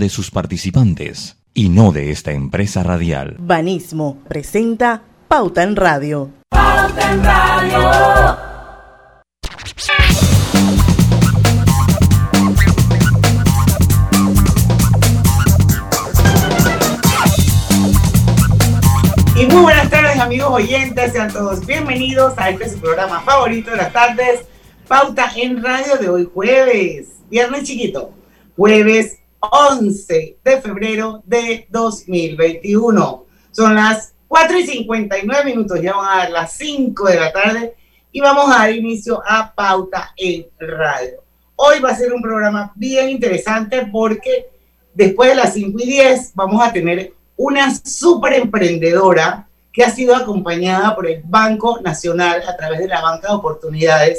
de sus participantes y no de esta empresa radial. Banismo presenta Pauta en Radio. Pauta en Radio. Y muy buenas tardes amigos oyentes, sean todos bienvenidos a este su programa favorito de las tardes, Pauta en Radio de hoy jueves, viernes chiquito, jueves 11 de febrero de 2021. Son las 4 y 59 minutos, ya van a dar las 5 de la tarde y vamos a dar inicio a Pauta en Radio. Hoy va a ser un programa bien interesante porque después de las 5 y 10 vamos a tener una súper emprendedora que ha sido acompañada por el Banco Nacional a través de la Banca de Oportunidades.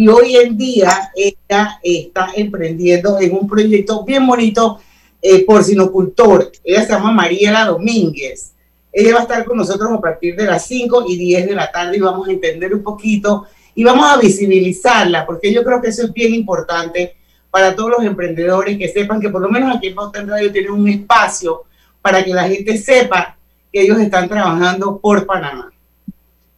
Y hoy en día ella está emprendiendo en un proyecto bien bonito eh, por sinocultor. Ella se llama Mariela Domínguez. Ella va a estar con nosotros a partir de las 5 y 10 de la tarde y vamos a entender un poquito y vamos a visibilizarla, porque yo creo que eso es bien importante para todos los emprendedores que sepan que por lo menos aquí en Pauta Radio tienen un espacio para que la gente sepa que ellos están trabajando por Panamá.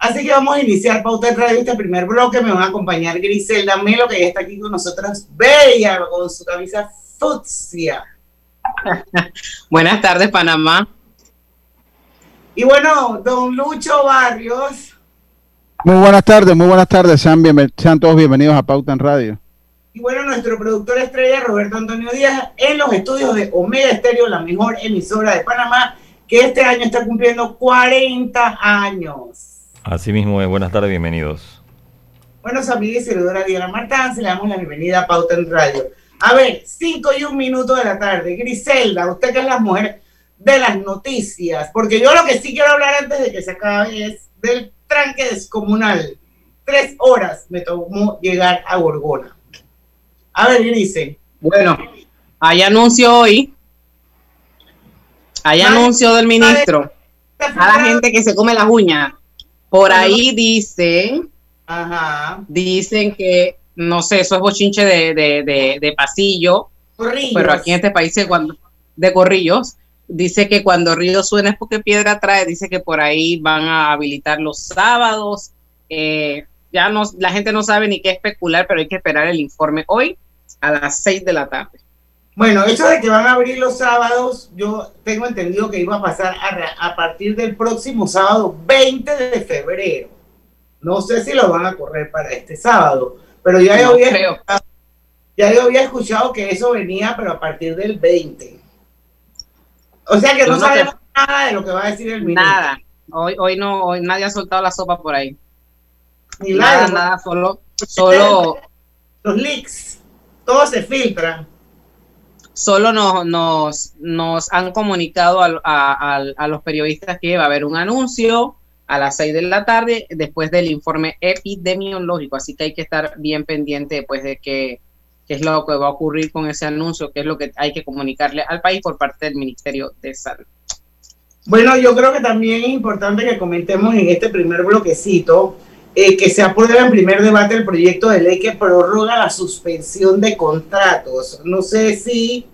Así que vamos a iniciar Pauta de Radio, este primer bloque. Me van a acompañar Griselda Melo, que ya está aquí con nosotros, bella, con su camisa fucsia. Buenas tardes, Panamá. Y bueno, don Lucho Barrios. Muy buenas tardes, muy buenas tardes. Sean, sean todos bienvenidos a Pauta en Radio. Y bueno, nuestro productor estrella, Roberto Antonio Díaz, en los estudios de Omega Estéreo, la mejor emisora de Panamá, que este año está cumpliendo 40 años. Así mismo, es. buenas tardes, bienvenidos. Bueno, su amiga y servidora Diana Martán, se le damos la bienvenida a Pauta en Radio. A ver, 5 y un minuto de la tarde. Griselda, usted que es la mujer de las noticias, porque yo lo que sí quiero hablar antes de que se acabe es del tranque descomunal. Tres horas me tomó llegar a Gorgona. A ver, dice. Bueno, hay anuncio hoy. Hay anuncio del ministro. A la gente que se come las uñas. Por ahí dicen. Ajá. Dicen que, no sé, eso es bochinche de, de, de, pasillo. Corrillos. Pero aquí en este país, cuando, de corrillos, dice que cuando río suena es porque piedra trae. Dice que por ahí van a habilitar los sábados. Eh, ya no, la gente no sabe ni qué especular, pero hay que esperar el informe hoy a las 6 de la tarde. Bueno, eso de que van a abrir los sábados, yo tengo entendido que iba a pasar a, a partir del próximo sábado 20 de febrero. No sé si lo van a correr para este sábado, pero ya, No yo, había escuchado, ya yo había escuchado que eso venía, pero a partir del 20. O sea que no sabemos nada de lo que va a decir el ministro. Nada. Hoy, hoy no, hoy nadie ha soltado la sopa por ahí. Ni Nada, nada, nada, solo, solo, Los leaks, todo se filtra. Solo nos, nos, han comunicado a, los periodistas que va a haber un anuncio a las 6 de la tarde después del informe epidemiológico, así que hay que estar bien pendiente pues de qué es lo que va a ocurrir con ese anuncio, qué es lo que hay que comunicarle al país por parte del Ministerio de Salud. Bueno, yo creo que también es importante que comentemos en este primer bloquecito eh, que se aprueba en primer debate el proyecto de ley que prorroga la suspensión de contratos. No sé si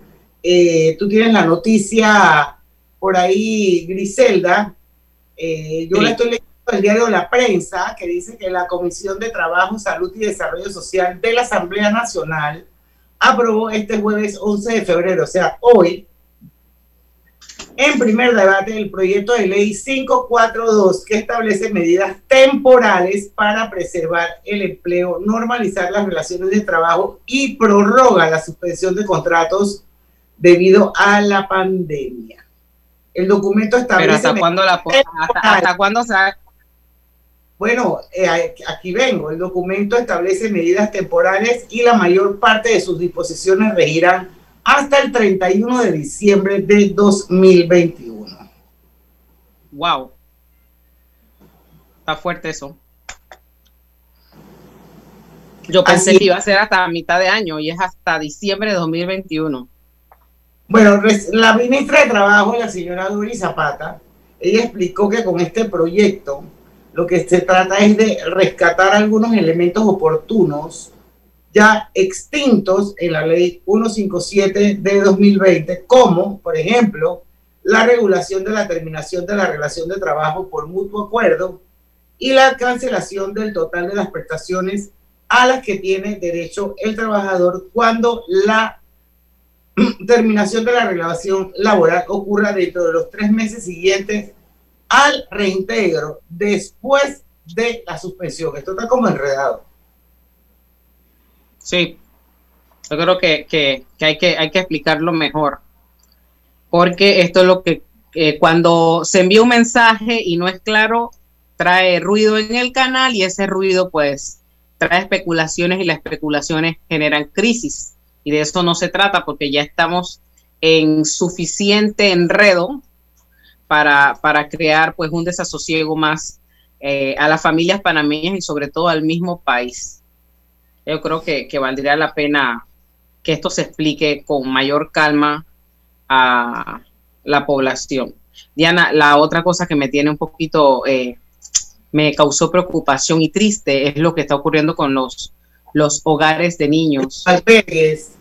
eh, tú tienes la noticia por ahí, Griselda. Eh, yo Sí. la estoy leyendo del diario La Prensa, que dice que la Comisión de Trabajo, Salud y Desarrollo Social de la Asamblea Nacional aprobó este jueves 11 de febrero, o sea, hoy, en primer debate el proyecto de ley 542 que establece medidas temporales para preservar el empleo, normalizar las relaciones de trabajo y prorroga la suspensión de contratos debido a la pandemia. El documento Pero establece... hasta cuándo la hasta, hasta cuándo se ha- Bueno, eh, aquí vengo. El documento establece medidas temporales y la mayor parte de sus disposiciones regirán hasta el 31 de diciembre de 2021. Wow. Está fuerte eso. Yo pensé Así- que iba a ser hasta mitad de año y es hasta diciembre de 2021. Bueno, la ministra de Trabajo, la señora Duri Zapata, ella explicó que con este proyecto lo que se trata es de rescatar algunos elementos oportunos ya extintos en la ley 157 de 2020, como, por ejemplo, la regulación de la terminación de la relación de trabajo por mutuo acuerdo y la cancelación del total de las prestaciones a las que tiene derecho el trabajador cuando la terminación de la relación laboral ocurra dentro de los tres meses siguientes al reintegro después de la suspensión. Esto está como enredado. Sí, yo creo que, que, hay, que hay que explicarlo mejor, porque esto es lo que cuando se envía un mensaje y no es claro, trae ruido en el canal y ese ruido pues trae especulaciones y las especulaciones generan crisis. Y de eso no se trata porque ya estamos en suficiente enredo para, para crear pues un desasosiego más eh, a las familias panameñas y sobre todo al mismo país. Yo creo que, valdría la pena que esto se explique con mayor calma a la población. Diana, la otra cosa que me tiene un poquito, eh, me causó preocupación y triste es lo que está ocurriendo con los, los hogares de niños. Albergues.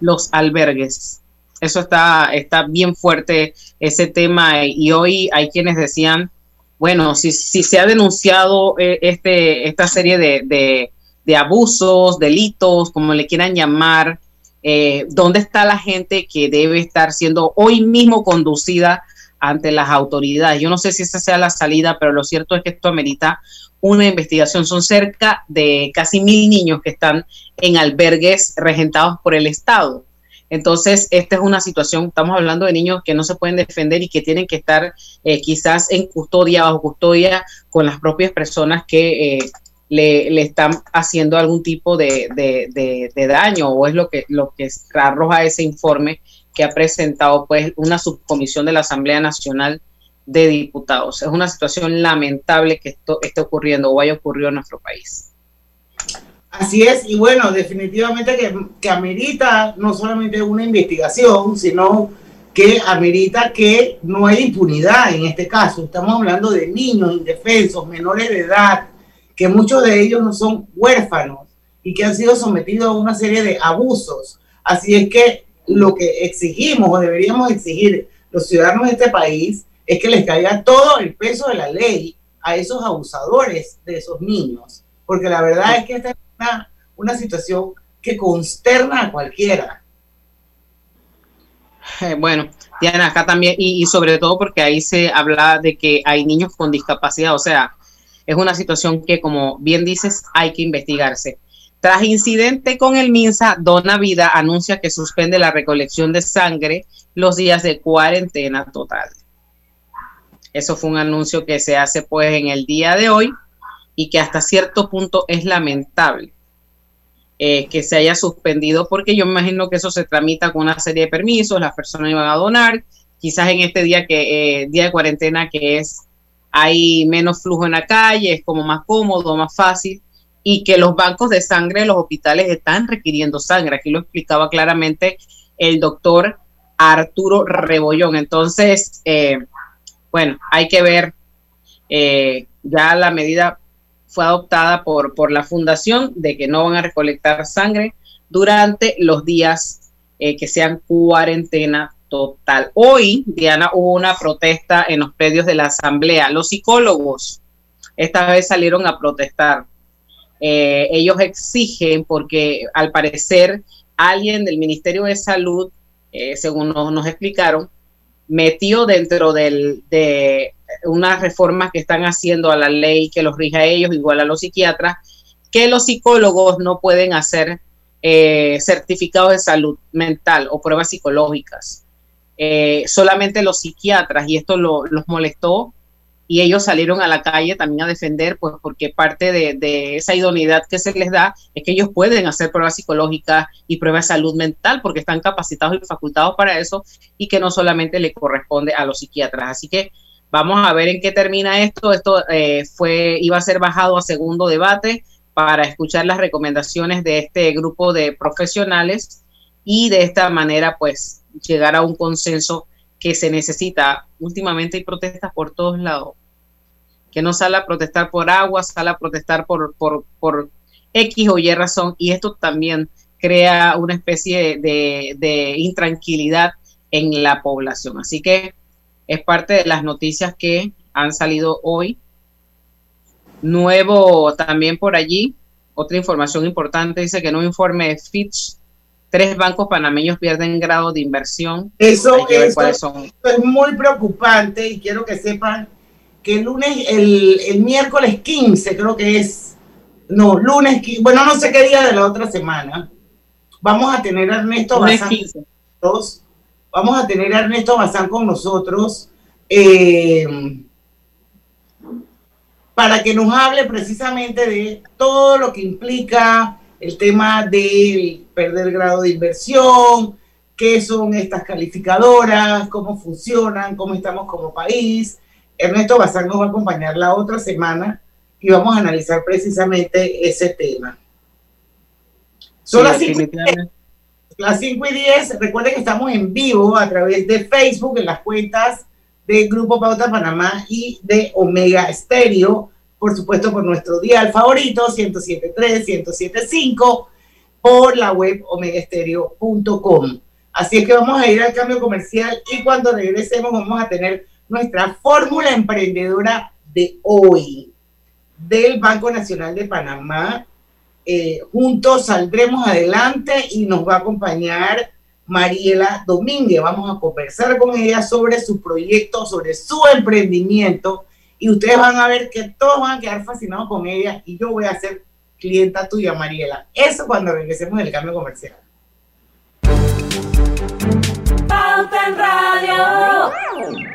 Los albergues eso está, está bien fuerte, ese tema. Y hoy hay quienes decían, bueno, si, si se ha denunciado eh, este, esta serie de, de, abusos, delitos, como le quieran llamar, eh, ¿dónde está la gente que debe estar siendo hoy mismo conducida ante las autoridades? Yo no sé si esa sea la salida, pero lo cierto es que esto amerita una investigación. Son cerca de casi mil niños que están en albergues regentados por el Estado. Entonces, esta es una situación, estamos hablando de niños que no se pueden defender y que tienen que estar eh, quizás en custodia, bajo custodia, con las propias personas que eh, le, están haciendo algún tipo de, daño, o es lo que, lo que arroja ese informe que ha presentado pues una subcomisión de la Asamblea Nacional de Diputados. Es una situación lamentable que esto esté ocurriendo o haya ocurrido en nuestro país. Así es, y bueno, definitivamente que, que, amerita no solamente una investigación, sino que amerita que no hay impunidad en este caso. Estamos hablando de niños indefensos, menores de edad, que muchos de ellos no son huérfanos y que han sido sometidos a una serie de abusos. Así es que lo que exigimos o deberíamos exigir los ciudadanos de este país es que les caiga todo el peso de la ley a esos abusadores de esos niños. Porque la verdad es que esta una, situación que consterna a cualquiera. Eh, bueno, Diana, acá también, y, sobre todo porque ahí se habla de que hay niños con discapacidad, o sea, es una situación que, como bien dices, hay que investigarse. Tras incidente con el MINSA, Dona Vida anuncia que suspende la recolección de sangre los días de cuarentena total. Eso fue un anuncio que se hace pues en el día de hoy y que hasta cierto punto es lamentable eh, que se haya suspendido, porque yo imagino que eso se tramita con una serie de permisos, las personas iban a donar, quizás en este día que eh, día de cuarentena que es hay menos flujo en la calle, es como más cómodo, más fácil, y que los bancos de sangre de los hospitales están requiriendo sangre. Aquí lo explicaba claramente el doctor Arturo Rebollón. Entonces, eh, bueno, hay que ver ya la medida fue adoptada por, por la fundación de que no van a recolectar sangre durante los días eh, que sean cuarentena total. Hoy, Diana, hubo una protesta en los predios de la Asamblea. Los psicólogos esta vez salieron a protestar. Eh, ellos exigen, porque al parecer alguien del Ministerio de Salud, eh, según nos, explicaron, metió dentro de unas reformas que están haciendo a la ley que los rige a ellos, igual a los psiquiatras, que los psicólogos no pueden hacer eh, certificados de salud mental o pruebas psicológicas. Eh, solamente los psiquiatras, y esto los molestó, y ellos salieron a la calle también a defender, pues porque parte de, de, esa idoneidad que se les da es que ellos pueden hacer pruebas psicológicas y pruebas de salud mental porque están capacitados y facultados para eso y que no solamente le corresponde a los psiquiatras. Así que Vamos a ver en qué termina esto. Esto eh, fue, iba a ser bajado a segundo debate para escuchar las recomendaciones de este grupo de profesionales y de esta manera, pues, llegar a un consenso que se necesita. Últimamente hay protestas por todos lados. Que no sale a protestar por agua, sale a protestar por, por, por X o Y razón y esto también crea una especie de, de intranquilidad en la población. Así que es parte de las noticias que han salido hoy. Nuevo también por allí, otra información importante, dice que un informe de Fitch, tres bancos panameños pierden grado de inversión. Eso, es muy preocupante y quiero que sepan que el lunes, el, el, miércoles 15 creo que es, no, lunes, bueno, no sé qué día de la otra semana, vamos a tener a Ernesto Bazán, vamos a tener a Ernesto Bazán con nosotros eh, para que nos hable precisamente de todo lo que implica el tema de perder grado de inversión, qué son estas calificadoras, cómo funcionan, cómo estamos como país. Ernesto Bazán nos va a acompañar la otra semana y vamos a analizar precisamente ese tema. Son las, 5 y 10. Recuerden que estamos en vivo a través de Facebook en las cuentas de Grupo Pauta Panamá y de Omega Estéreo por supuesto por nuestro dial favorito, 107.3, 107.5, por la web omegaestereo.com. Así es que vamos a ir al cambio comercial y cuando regresemos vamos a tener nuestra fórmula emprendedora de hoy del Banco Nacional de Panamá. Eh, juntos saldremos adelante y nos va a acompañar Mariela Domínguez. Vamos a conversar con ella sobre su proyecto, sobre su emprendimiento y ustedes van a ver que todos van a quedar fascinados con ella y yo voy a ser clienta tuya, Mariela. Eso cuando regresemos del cambio comercial. Pauta en Radio.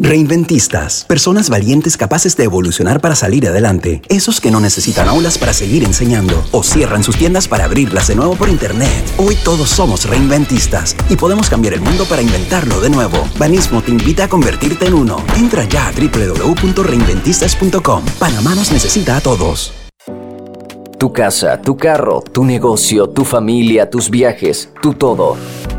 Reinventistas, personas valientes capaces de evolucionar para salir adelante, esos que no necesitan aulas para seguir enseñando o cierran sus tiendas para abrirlas de nuevo por internet. Hoy todos somos reinventistas y podemos cambiar el mundo para inventarlo de nuevo. Banismo te invita a convertirte en uno. Entra ya a www.reinventistas.com. Panamá nos necesita a todos. Tu casa, tu carro, tu negocio, tu familia, tus viajes, tu todo.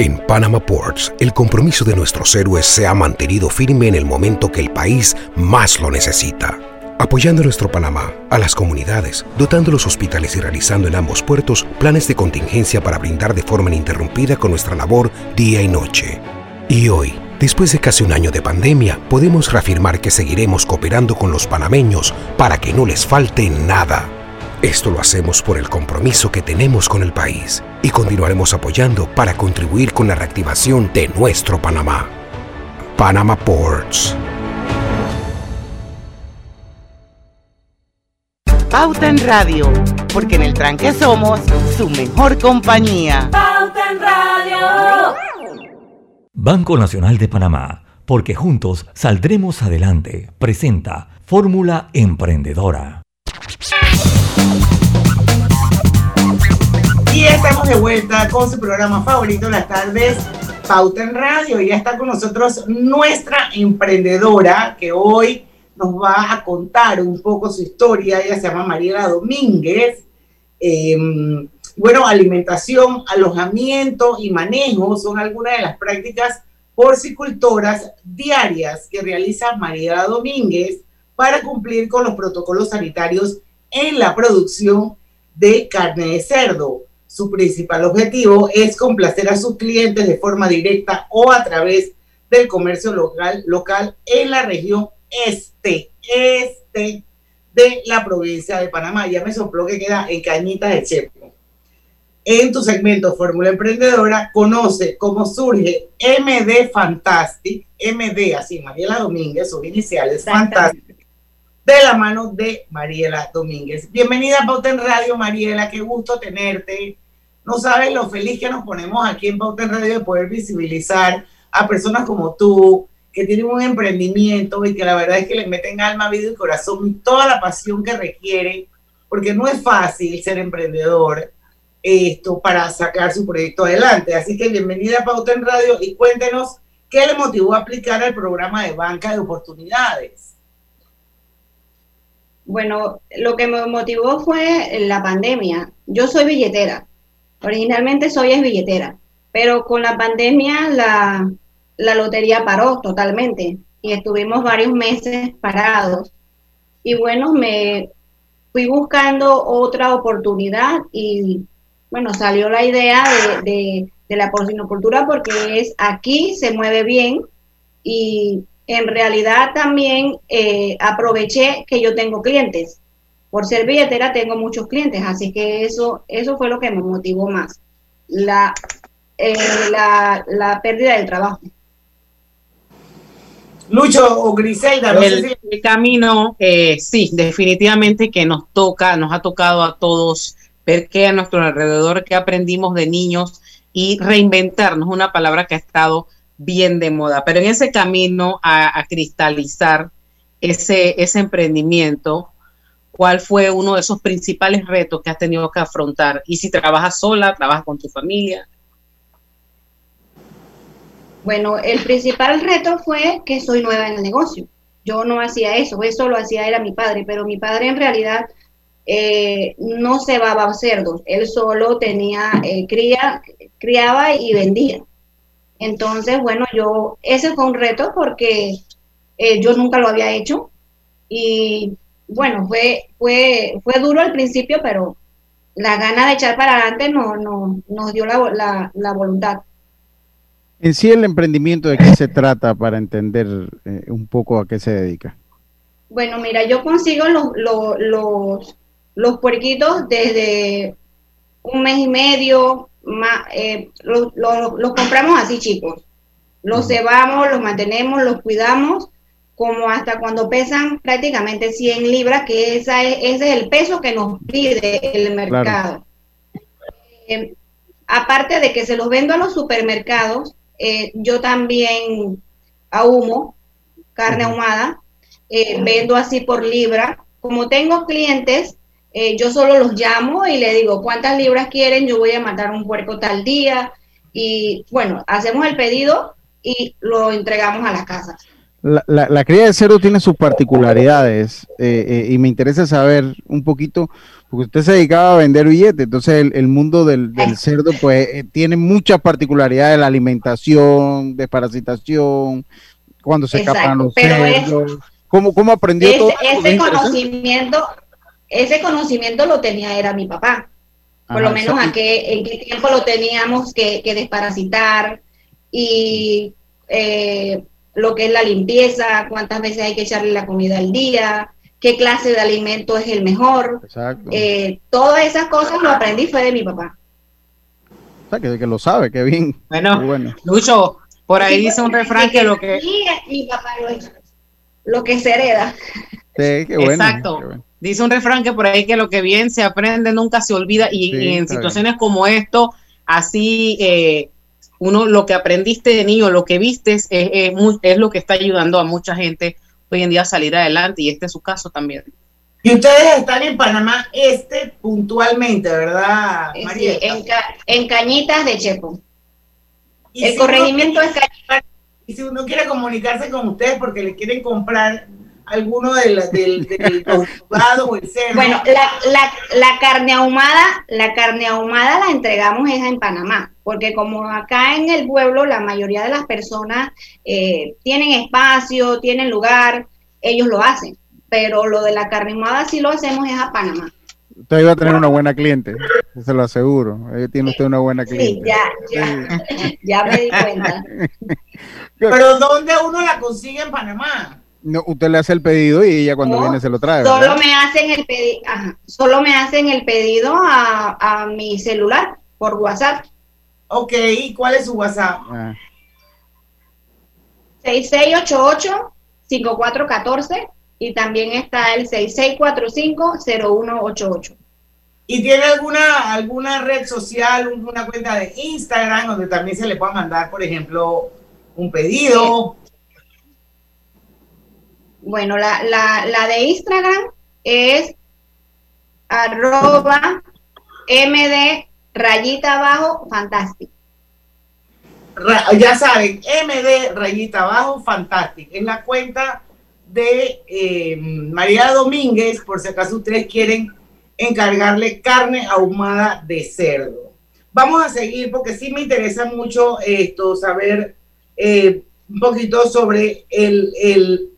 En Panama Ports, el compromiso de nuestros héroes se ha mantenido firme en el momento que el país más lo necesita. Apoyando a nuestro Panamá, a las comunidades, dotando los hospitales y realizando en ambos puertos planes de contingencia para brindar de forma ininterrumpida con nuestra labor día y noche. Y hoy, después de casi un año de pandemia, podemos reafirmar que seguiremos cooperando con los panameños para que no les falte nada. Esto lo hacemos por el compromiso que tenemos con el país y continuaremos apoyando para contribuir con la reactivación de nuestro Panamá. Panama Ports. Pauta en Radio, porque en el tranque somos su mejor compañía. Pauta en Radio. Banco Nacional de Panamá, porque juntos saldremos adelante. Presenta Fórmula Emprendedora. Y estamos de vuelta con su programa favorito las tardes, Pauta en Radio. Y ya está con nosotros nuestra emprendedora que hoy nos va a contar un poco su historia. Ella se llama Mariela Domínguez. Em, bueno, alimentación, alojamiento y manejo son algunas de las prácticas porcicultoras diarias que realiza Mariela Domínguez para cumplir con los protocolos sanitarios en la producción de carne de cerdo. Su principal objetivo es complacer a sus clientes de forma directa o a través del comercio local, local en la región este, este de la provincia de Panamá. Ya me sopló que queda en Cañita de Chepo. En tu segmento Fórmula Emprendedora, conoce cómo surge MD Fantastic, MD, así, Mariela Domínguez, sus iniciales, Fantastic, de la mano de Mariela Domínguez. Bienvenida a Pauta en Radio, Mariela, qué gusto tenerte. No sabes lo feliz que nos ponemos aquí en Pauta en Radio de poder visibilizar a personas como tú, que tienen un emprendimiento y que la verdad es que le meten alma, vida y corazón y toda la pasión que requiere, porque no es fácil ser emprendedor esto para sacar su proyecto adelante. Así que bienvenida a Pauta en Radio y cuéntenos qué le motivó a aplicar al programa de banca de oportunidades. Bueno, lo que me motivó fue la pandemia. Yo soy billetera. Originalmente soy es billetera, pero con la pandemia la, la lotería paró totalmente y estuvimos varios meses parados. Y bueno, me fui buscando otra oportunidad y bueno, salió la idea de, la porcinocultura porque es aquí se mueve bien y en realidad también eh, aproveché que yo tengo clientes. Por ser billetera tengo muchos clientes, así que eso, eso fue lo que me motivó más, la, eh, la, la pérdida del trabajo. Lucho o Griselda, el, camino, eh, sí, definitivamente que nos toca, nos ha tocado a todos ver qué a nuestro alrededor, qué aprendimos de niños y reinventarnos, una palabra que ha estado bien de moda. Pero en ese camino a, cristalizar ese, ese emprendimiento, ¿cuál fue uno de esos principales retos que has tenido que afrontar? Y si trabajas sola, trabajas con tu familia. Bueno, el principal reto fue que soy nueva en el negocio. Yo no hacía eso, eso lo hacía era mi padre, pero mi padre en realidad eh, no cebaba cerdos, él solo tenía, eh, cría, criaba y vendía. Entonces, bueno, yo, ese fue un reto porque eh, yo nunca lo había hecho y bueno, fue, fue, fue duro al principio, pero la gana de echar para adelante no, no, nos dio la, la, voluntad. En sí, el emprendimiento, ¿de qué se trata para entender un poco a qué se dedica? Bueno, mira, yo consigo los, los, los puerquitos desde un mes y medio, más, eh, los, compramos así chicos. Los cebamos, los mantenemos, los cuidamos, como hasta cuando pesan prácticamente 100 libras, que esa es, ese es el peso que nos pide el mercado. Eh, aparte de que se los vendo a los supermercados, eh, yo también ahumo carne ahumada, vendo así por libra. Como tengo clientes, eh, yo solo los llamo y le digo cuántas libras quieren, yo voy a matar un puerco tal día y bueno, hacemos el pedido y lo entregamos a la casa. La, la, cría de cerdo tiene sus particularidades eh, eh, y me interesa saber un poquito, porque usted se dedicaba a vender billetes, entonces el, mundo del, cerdo pues tiene muchas particularidades, la alimentación, desparasitación, cuando se escapan los cerdos. ¿Cómo, ¿Cómo, aprendió todo? Ese conocimiento, ese conocimiento lo tenía era mi papá. Por lo menos a qué, en qué tiempo lo teníamos que, desparasitar y eh, lo que es la limpieza, cuántas veces hay que echarle la comida al día, qué clase de alimento es el mejor. Eh, todas esas cosas lo aprendí fue de mi papá. O sea, que, que lo sabe, qué bien. Bueno, bueno. Lucho, por ahí dice un refrán que, lo que... Mi papá lo, lo que se hereda. Sí, qué bueno. Exacto. Dice un refrán que por ahí que lo que bien se aprende nunca se olvida y, en situaciones como esto, así eh, uno lo que aprendiste de niño, lo que viste es, es, lo que está ayudando a mucha gente hoy en día a salir adelante y este es su caso también. Y ustedes están en Panamá Este puntualmente, ¿verdad, eh, María? Sí, en, Cañitas de Chepo. El corregimiento es Cañitas. Y si uno quiere comunicarse con ustedes porque le quieren comprar alguno de la, del, del o el cerdo. Bueno, la, la, la, carne ahumada, la carne ahumada la entregamos es en Panamá, porque como acá en el pueblo la mayoría de las personas eh, tienen espacio, tienen lugar, ellos lo hacen, pero lo de la carne ahumada sí lo hacemos es a Panamá. Usted iba a tener una buena cliente, se lo aseguro. Ahí tiene usted una buena cliente. Sí, ya, ya, ya me di cuenta. Pero ¿dónde uno la consigue en Panamá? No, usted le hace el pedido y ella cuando viene se lo trae. Solo me hacen el pedido, solo me hacen el pedido a, mi celular por WhatsApp. Ok, ¿y cuál es su WhatsApp? Ah, 6688-5414 y también está el 6645-0188. ¿Y tiene alguna, alguna red social, una cuenta de Instagram donde también se le pueda mandar, por ejemplo, un pedido? Bueno, la, la, la de Instagram es arroba md rayita abajo fantástico. Ya saben, MD rayita abajo, fantástico. Es la cuenta de eh, María Domínguez, por si acaso ustedes quieren encargarle carne ahumada de cerdo. Vamos a seguir porque sí me interesa mucho esto, saber eh, un poquito sobre el- el-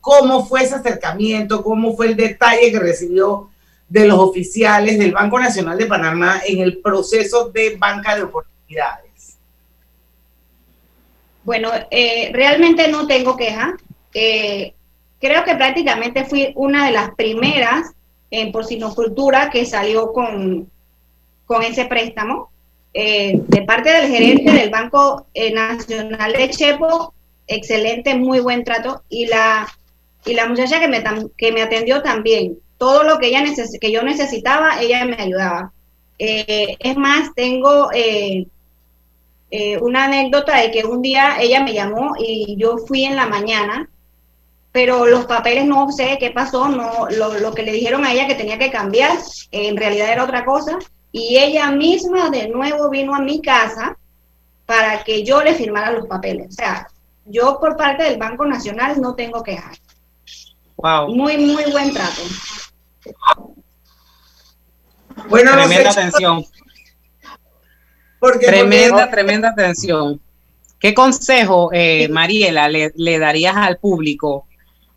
cómo fue ese acercamiento, cómo fue el detalle que recibió de los oficiales del Banco Nacional de Panamá en el proceso de banca de oportunidades. Bueno, eh, realmente no tengo queja. Eh, creo que prácticamente fui una de las primeras en porcinocultura que salió con, con ese préstamo. Eh, de parte del gerente del Banco Nacional de Chepo, excelente, muy buen trato. Y la, y la muchacha que me, que me atendió también, todo lo que, ella neces que yo necesitaba, ella me ayudaba. Eh, es más, tengo eh, eh, una anécdota de que un día ella me llamó y yo fui en la mañana, pero los papeles no sé qué pasó, no lo, lo que le dijeron a ella que tenía que cambiar, en realidad era otra cosa, y ella misma de nuevo vino a mi casa para que yo le firmara los papeles. O sea, yo por parte del Banco Nacional no tengo quejas. Wow. Muy, muy buen trato. Bueno, no Tremenda sé, atención. porque Tremenda, porque- tremenda atención. ¿Qué consejo, eh, Mariela, le, le darías al público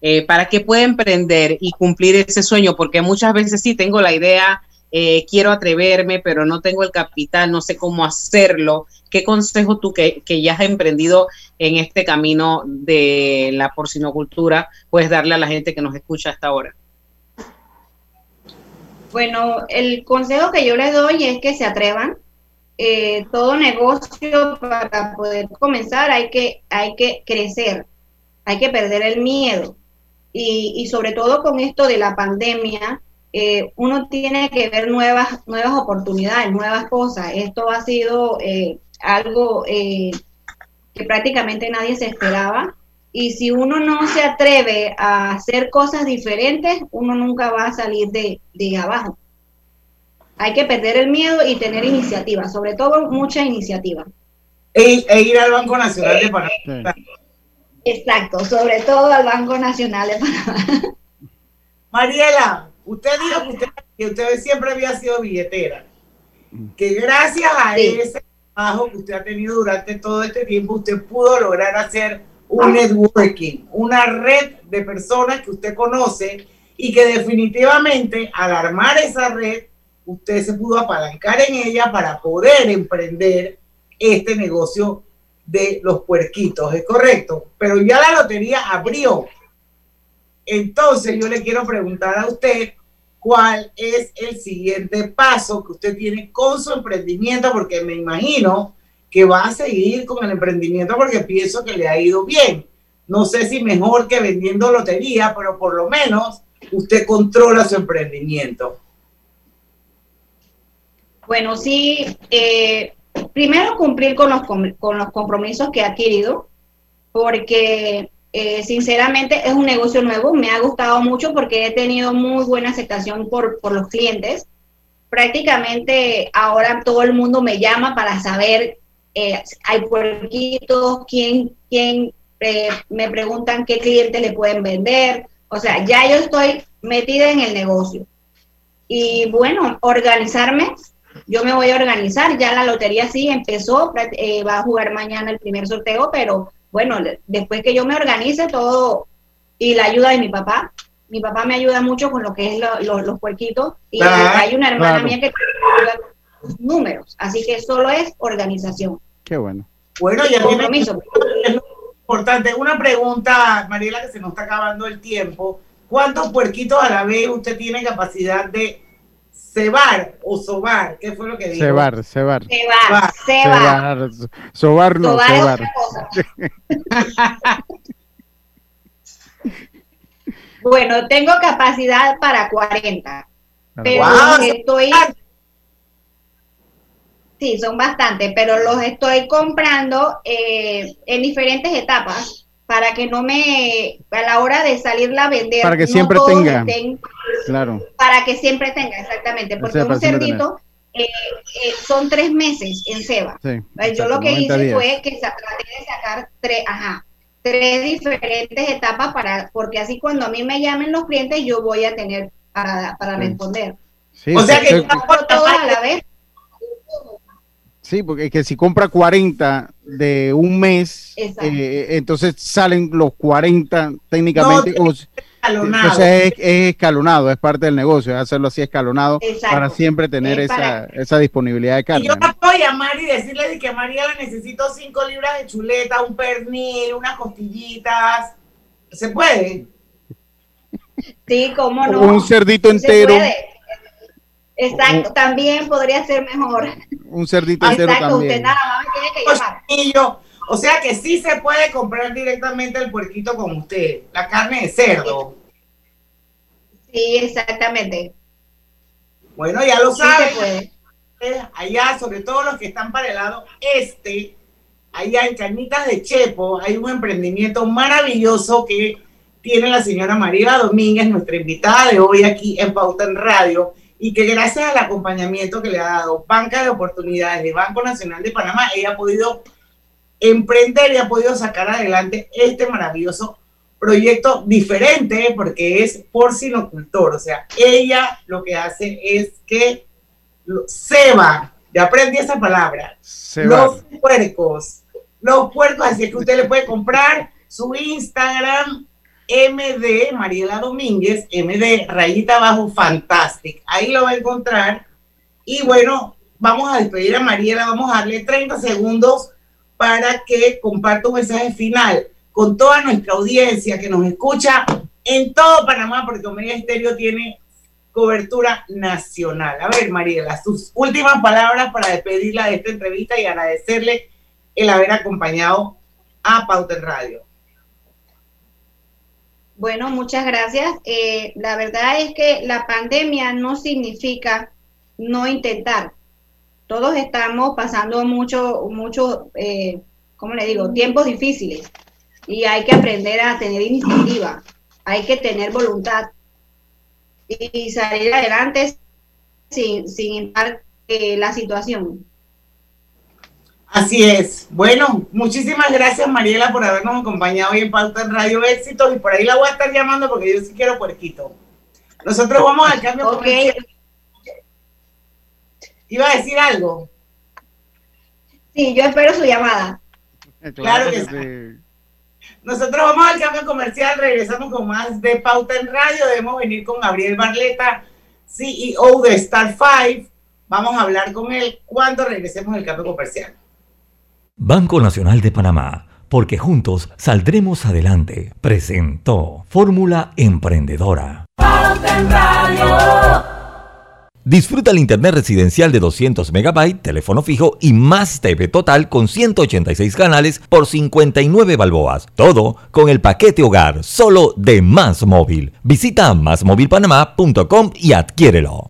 eh, para que pueda emprender y cumplir ese sueño? Porque muchas veces sí tengo la idea, eh, quiero atreverme, pero no tengo el capital, no sé cómo hacerlo. ¿Qué consejo tú que, que ya has emprendido en este camino de la porcinocultura puedes darle a la gente que nos escucha hasta ahora? Bueno, el consejo que yo les doy es que se atrevan. Eh, todo negocio para poder comenzar hay que, hay que crecer, hay que perder el miedo. Y, y sobre todo con esto de la pandemia, eh, uno tiene que ver nuevas, nuevas oportunidades, nuevas cosas. Esto ha sido eh, algo eh, que prácticamente nadie se esperaba. Y si uno no se atreve a hacer cosas diferentes, uno nunca va a salir de, de abajo. Hay que perder el miedo y tener iniciativa, sobre todo mucha iniciativa. e, e ir al Banco Nacional de Panamá. Exacto, sobre todo al Banco Nacional de Panamá. Mariela, usted dijo que usted, que usted siempre había sido billetera, que gracias a Sí. ese trabajo que usted ha tenido durante todo este tiempo, usted pudo lograr hacer un networking, una red de personas que usted conoce y que definitivamente al armar esa red, usted se pudo apalancar en ella para poder emprender este negocio de los puerquitos, ¿es correcto? Pero ya la lotería abrió. Entonces yo le quiero preguntar a usted cuál es el siguiente paso que usted tiene con su emprendimiento, porque me imagino que va a seguir con el emprendimiento porque pienso que le ha ido bien. No sé si mejor que vendiendo lotería, pero por lo menos usted controla su emprendimiento. Bueno, sí, eh, primero cumplir con los, con los compromisos que he adquirido, porque eh, sinceramente es un negocio nuevo, me ha gustado mucho porque he tenido muy buena aceptación por, por los clientes. Prácticamente ahora todo el mundo me llama para saber, eh, hay puerquitos, quién, quién eh, me preguntan qué clientes le pueden vender. O sea, ya yo estoy metida en el negocio. Y bueno, organizarme, yo me voy a organizar, ya la lotería sí empezó, eh, va a jugar mañana el primer sorteo, pero bueno, después que yo me organice todo y la ayuda de mi papá, mi papá me ayuda mucho con lo que es lo- lo- los puerquitos y Ah, hay una hermana claro. mía que ayuda con los números, así que solo es organización. Qué bueno. Bueno, ya tiene Compromiso. es importante. Una pregunta, Mariela, que se nos está acabando el tiempo. ¿Cuántos puerquitos a la vez usted tiene capacidad de cebar o sobar, ¿qué fue lo que dijo? Cebar, cebar. Cebar, cebar. Sobar no, cebar. otra cosa. Bueno, tengo capacidad para 40, pero los estoy... Sí, son bastantes, pero los estoy comprando eh, en diferentes etapas para que no me, a la hora de salirla a vender, Para que no siempre tenga. estén- Claro. para que siempre tenga, exactamente, porque sea, un cerdito eh, eh, son tres meses en ceba. Sí. Yo lo que 90 hice días. fue que traté de sacar tres, ajá, tres diferentes etapas para, porque así cuando a mí me llamen los clientes, yo voy a tener para, para Sí. responder. Sí, O sea que sí, Compro todos a la vez. Sí, porque es que si compra 40 de un mes, Exacto. eh, entonces salen los 40 técnicamente. No, o- escalonado. entonces es, es escalonado, es parte del negocio, es hacerlo así escalonado Exacto. para siempre tener Es esa, para- esa disponibilidad de Y carne. yo ¿no? la puedo llamar y decirle de que Mariela necesito cinco libras de chuleta, un pernil, unas costillitas. ¿Se puede? Sí, cómo no. Un cerdito Sí se entero, puede. Exacto, también podría ser mejor. un cerdito entero Exacto, usted también. nada más me tiene que llamar. Costillo. O sea que sí se puede comprar directamente el puerquito con usted, la carne de cerdo. Sí, exactamente. Bueno, ya lo Sí saben. se puede. allá, sobre todo los que están para el lado este, allá en Cañitas de Chepo, hay un emprendimiento maravilloso que tiene la señora María Domínguez, nuestra invitada de hoy aquí en Pauta en Radio, y que gracias al acompañamiento que le ha dado Banca de Oportunidades de Banco Nacional de Panamá, ella ha podido emprender y ha podido sacar adelante este maravilloso proyecto diferente porque es porcinocultor, o sea, ella lo que hace es que lo- ceba, ya aprendí esa palabra, los puercos, los puercos, así es que usted le puede comprar su Instagram MD, Mariela Domínguez, MD, rayita abajo, fantastic, ahí lo va a encontrar, y bueno, vamos a despedir a Mariela, vamos a darle 30 segundos para que comparta un mensaje final con toda nuestra audiencia que nos escucha en todo Panamá, porque Omega Estéreo tiene cobertura nacional. A ver, Mariela, sus últimas palabras para despedirla de esta entrevista y agradecerle el haber acompañado a Pauta en Radio. Bueno, muchas gracias. Eh, la verdad es que la pandemia no significa no intentar. Todos estamos pasando mucho, mucho, eh, ¿cómo le digo? Tiempos difíciles y hay que aprender a tener iniciativa, hay que tener voluntad y salir adelante sin, sin eh, la situación. Así es. Bueno, muchísimas gracias Mariela por habernos acompañado hoy en Pauta en Radio Éxitos y por ahí la voy a estar llamando porque yo sí quiero puerquito. Nosotros vamos al cambio Ok. comercial. Iba a decir algo. Sí, yo espero su llamada. Claro que sí. Nosotros vamos al cambio comercial, regresamos con más de Pauta en Radio. Debemos venir con Gabriel Barleta, CEO de Star 5. Vamos a hablar con él cuando regresemos del cambio comercial. Banco Nacional de Panamá, porque juntos saldremos adelante, presentó Fórmula Emprendedora. Disfruta el internet residencial de 200 megabytes, teléfono fijo y más TV total con 186 canales por 59 balboas. Todo con el paquete hogar solo de Más Móvil. Visita másmóvilpanamá.com y adquiérelo.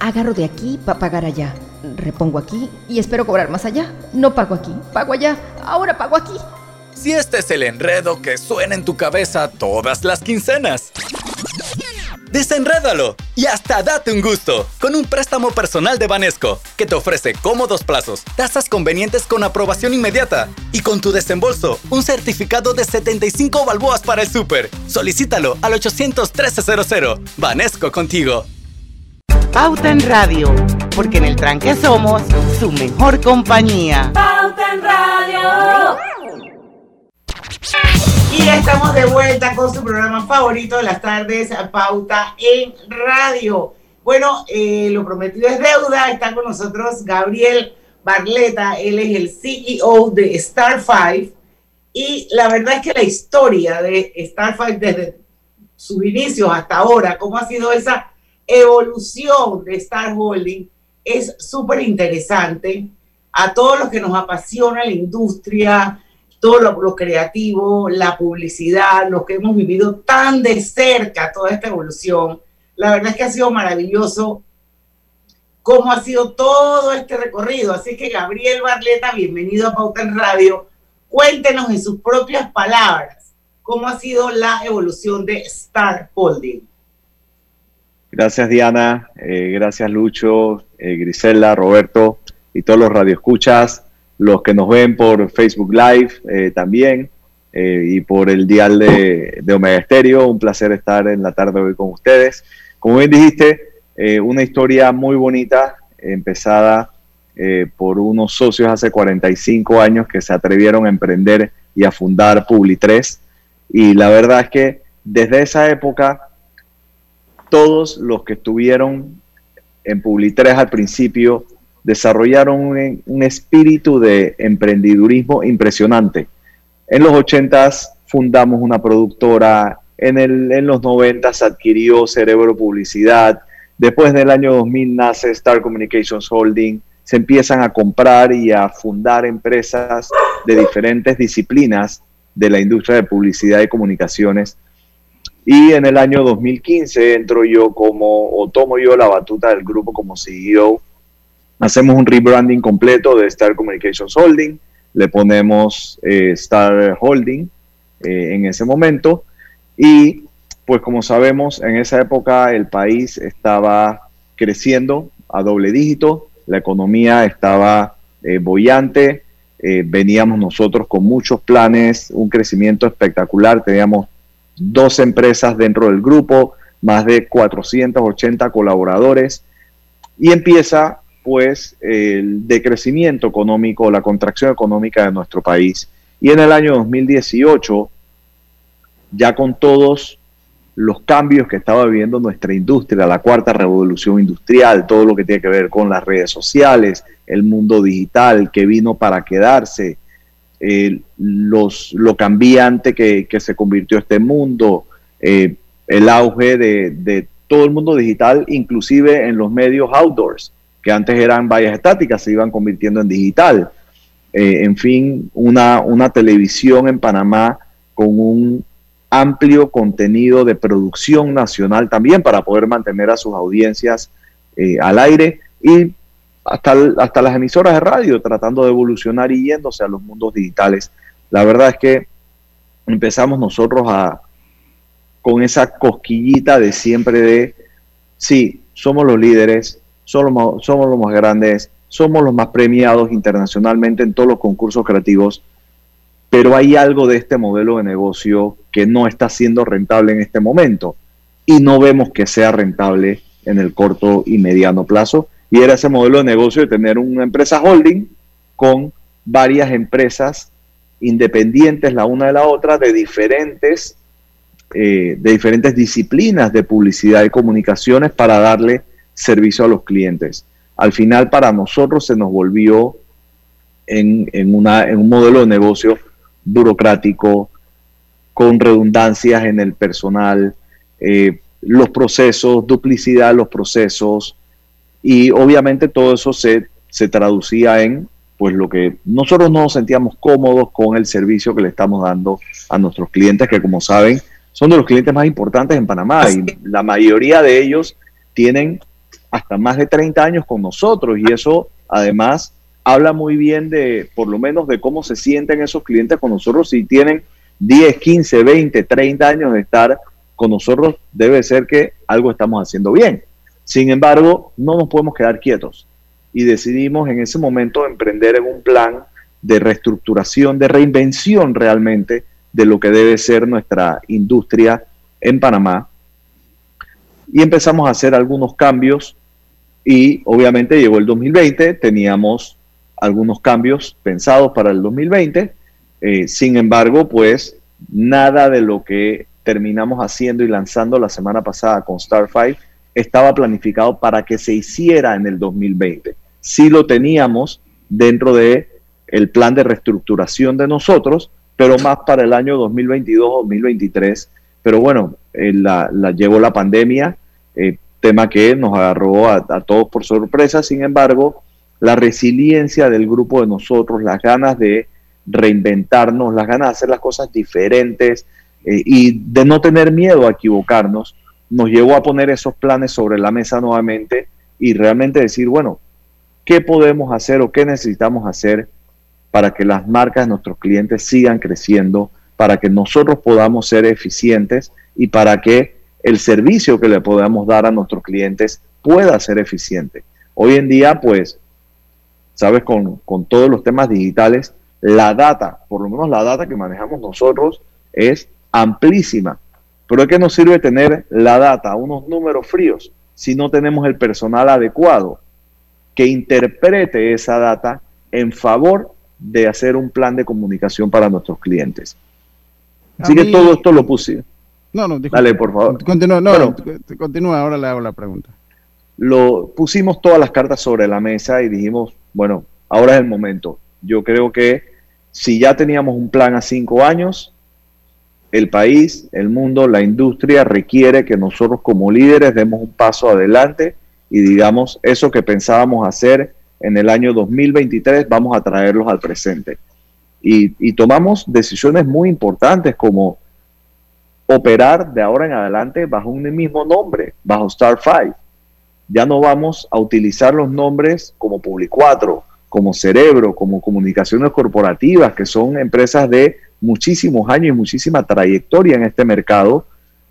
Agarro de aquí para pagar allá. Repongo aquí y espero cobrar más allá. No pago aquí, pago allá. Ahora pago aquí. Si este es el enredo que suena en tu cabeza todas las quincenas. Desenrédalo y hasta date un gusto con un préstamo personal de Banesco que te ofrece cómodos plazos, tasas convenientes con aprobación inmediata y con tu desembolso un certificado de 75 balboas para el súper. Solicítalo al 800 1300. Banesco contigo. Pauta en Radio, porque en el tranque somos su mejor compañía. Pauta en Radio. Y ya estamos de vuelta con su programa favorito de las tardes, Pauta en Radio. Bueno, eh, lo prometido es deuda. Está con nosotros Gabriel Barleta. Él es el CEO de Star Five. Y la verdad es que la historia de Star Five desde sus inicios hasta ahora, cómo ha sido esa evolución de Star Holding, es súper interesante. A todos los que nos apasiona la industria, todo lo, lo, creativo, la publicidad, los que hemos vivido tan de cerca toda esta evolución. La verdad es que ha sido maravilloso cómo ha sido todo este recorrido. Así que Gabriel Barleta, bienvenido a Pauta en Radio. Cuéntenos en sus propias palabras cómo ha sido la evolución de Star Holding. Gracias Diana, eh, gracias Lucho, eh, Grisela, Roberto y todos los radioescuchas los que nos ven por Facebook Live eh, también eh, y por el dial de, de, Omega Estéreo. Un placer estar en la tarde hoy con ustedes. Como bien dijiste, eh, una historia muy bonita, empezada por unos socios hace 45 años que se atrevieron a emprender y a fundar Publi 3. Y la verdad es que desde esa época, todos los que estuvieron en Publi 3 al principio, desarrollaron un, espíritu de emprendedurismo impresionante. En los 80s fundamos una productora, en, los 90 adquirió Cerebro Publicidad, después del año 2000 nace Star Communications Holding, se empiezan a comprar y a fundar empresas de diferentes disciplinas de la industria de publicidad y comunicaciones. Y en el año 2015 entro yo como, o tomo yo la batuta del grupo como CEO Hacemos un rebranding completo de Star Communications Holding, le ponemos eh, Star Holding eh, en ese momento. Y pues como sabemos en esa época el país estaba creciendo a doble dígito, la economía estaba eh, bollante, veníamos nosotros con muchos planes, un crecimiento espectacular, teníamos dos empresas dentro del grupo, más de 480 colaboradores y empieza pues el decrecimiento económico, la contracción económica de nuestro país. Y en el año 2018, ya con todos los cambios que estaba viviendo nuestra industria, la cuarta revolución industrial, todo lo que tiene que ver con las redes sociales, el mundo digital que vino para quedarse, eh, los, lo cambiante que, que, se convirtió este mundo, eh, el auge de, de, todo el mundo digital, inclusive en los medios outdoors, que antes eran vallas estáticas, se iban convirtiendo en digital. Eh, en fin, una, una televisión en Panamá con un amplio contenido de producción nacional también para poder mantener a sus audiencias al aire y hasta, hasta las emisoras de radio tratando de evolucionar y yéndose a los mundos digitales. La verdad es que empezamos nosotros a con esa cosquillita de siempre de, sí, somos los líderes, somos, somos los más grandes, somos los más premiados internacionalmente en todos los concursos creativos, pero hay algo de este modelo de negocio que no está siendo rentable en este momento y no vemos que sea rentable en el corto y mediano plazo y era ese modelo de negocio de tener una empresa holding con varias empresas independientes la una de la otra de diferentes, eh, de diferentes disciplinas de publicidad y comunicaciones para darle servicio a los clientes. Al final para nosotros se nos volvió en, en, una, en un modelo de negocio burocrático, con redundancias en el personal, eh, los procesos, duplicidad de los procesos, y obviamente todo eso se, se traducía en pues lo que nosotros no nos sentíamos cómodos con el servicio que le estamos dando a nuestros clientes, que como saben son de los clientes más importantes en Panamá y la mayoría de ellos tienen hasta más de 30 años con nosotros y eso además habla muy bien de por lo menos de cómo se sienten esos clientes con nosotros si tienen 10, 15, 20, 30 años de estar con nosotros, debe ser que algo estamos haciendo bien. Sin embargo, no nos podemos quedar quietos y decidimos en ese momento emprender en un plan de reestructuración, de reinvención realmente de lo que debe ser nuestra industria en Panamá. Y empezamos a hacer algunos cambios y obviamente llegó el 2020, teníamos algunos cambios pensados para el 2020, eh, sin embargo, pues nada de lo que terminamos haciendo y lanzando la semana pasada con Starfire estaba planificado para que se hiciera en el 2020. Sí lo teníamos dentro de el plan de reestructuración de nosotros, pero más para el año 2022-2023. Pero bueno, eh, la, llegó la pandemia, eh, tema que nos agarró a, todos por sorpresa. Sin embargo, la resiliencia del grupo de nosotros, las ganas de reinventarnos, las ganas de hacer las cosas diferentes eh, y de no tener miedo a equivocarnos, nos llevó a poner esos planes sobre la mesa nuevamente y realmente decir, bueno, ¿qué podemos hacer o qué necesitamos hacer para que las marcas de nuestros clientes sigan creciendo, para que nosotros podamos ser eficientes y para que el servicio que le podamos dar a nuestros clientes pueda ser eficiente? Hoy en día, pues, sabes, con, con todos los temas digitales, la data, por lo menos la data que manejamos nosotros, es amplísima pero ¿de qué nos sirve tener la data, unos números fríos, si no tenemos el personal adecuado que interprete esa data en favor de hacer un plan de comunicación para nuestros clientes? Así que todo esto lo puse. No, no, Dale, por favor. Continúa, no, continúa, ahora le hago la pregunta. Lo pusimos todas las cartas sobre la mesa y dijimos, bueno, ahora es el momento. Yo creo que si ya teníamos un plan a cinco años, el país, el mundo, la industria requiere que nosotros como líderes demos un paso adelante y digamos eso que pensábamos hacer en el año 2023, vamos a traerlos al presente. Y, tomamos decisiones muy importantes como operar de ahora en adelante bajo un mismo nombre, bajo Star 5. Ya no vamos a utilizar los nombres como Public 4, como Cerebro, como Comunicaciones Corporativas, que son empresas de muchísimos años y muchísima trayectoria en este mercado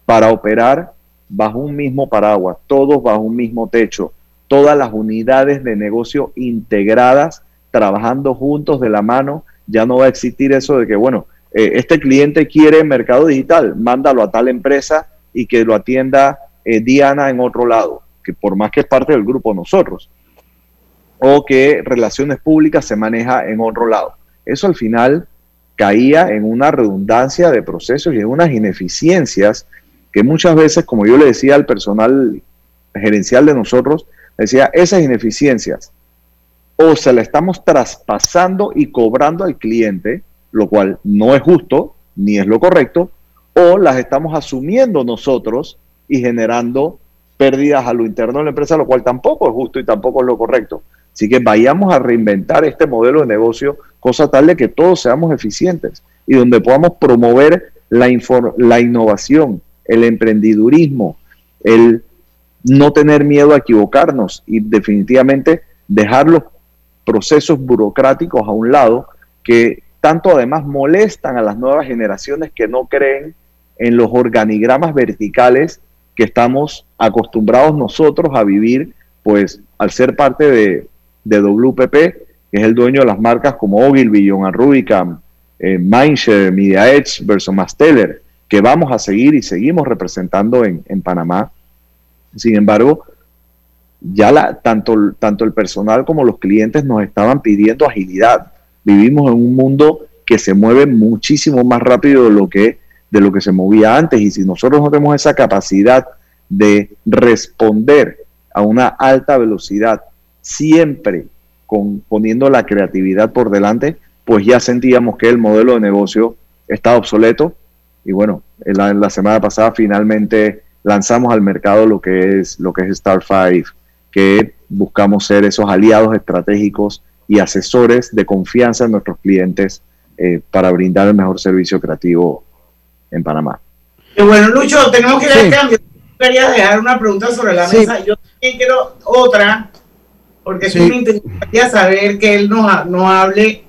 para operar bajo un mismo paraguas, todos bajo un mismo techo, todas las unidades de negocio integradas, trabajando juntos de la mano. Ya no va a existir eso de que, bueno, eh, este cliente quiere mercado digital, mándalo a tal empresa y que lo atienda eh, Diana en otro lado, que por más que es parte del grupo nosotros, o que relaciones públicas se maneja en otro lado. Eso al final caía en una redundancia de procesos y en unas ineficiencias que muchas veces, como yo le decía al personal gerencial de nosotros, decía, esas ineficiencias o se la estamos traspasando y cobrando al cliente, lo cual no es justo ni es lo correcto, o las estamos asumiendo nosotros y generando pérdidas a lo interno de la empresa, lo cual tampoco es justo y tampoco es lo correcto. Así que vayamos a reinventar este modelo de negocio, cosa tal de que todos seamos eficientes y donde podamos promover la, la innovación, el emprendidurismo, el no tener miedo a equivocarnos y definitivamente dejar los procesos burocráticos a un lado que tanto además molestan a las nuevas generaciones que no creen en los organigramas verticales que estamos acostumbrados nosotros a vivir, pues al ser parte de, WPP, que es el dueño de las marcas como Ogilvy, John Rubicam, eh, Mindshare, Media Edge, Masteller, que vamos a seguir y seguimos representando en, en Panamá. Sin embargo, ya la, tanto, tanto el personal como los clientes nos estaban pidiendo agilidad. Vivimos en un mundo que se mueve muchísimo más rápido de lo que, de lo que se movía antes y si nosotros no tenemos esa capacidad de responder a una alta velocidad, siempre con, poniendo la creatividad por delante, pues ya sentíamos que el modelo de negocio estaba obsoleto. Y bueno, en la, en la semana pasada finalmente lanzamos al mercado lo que es, lo que es Star 5 que buscamos ser esos aliados estratégicos y asesores de confianza en nuestros clientes eh, para brindar el mejor servicio creativo en Panamá. bueno, Lucho, tenemos que ir al cambio. Quería dejar una pregunta sobre la mesa. Yo también quiero otra, porque sí. me interesaría saber que él nos, nos hable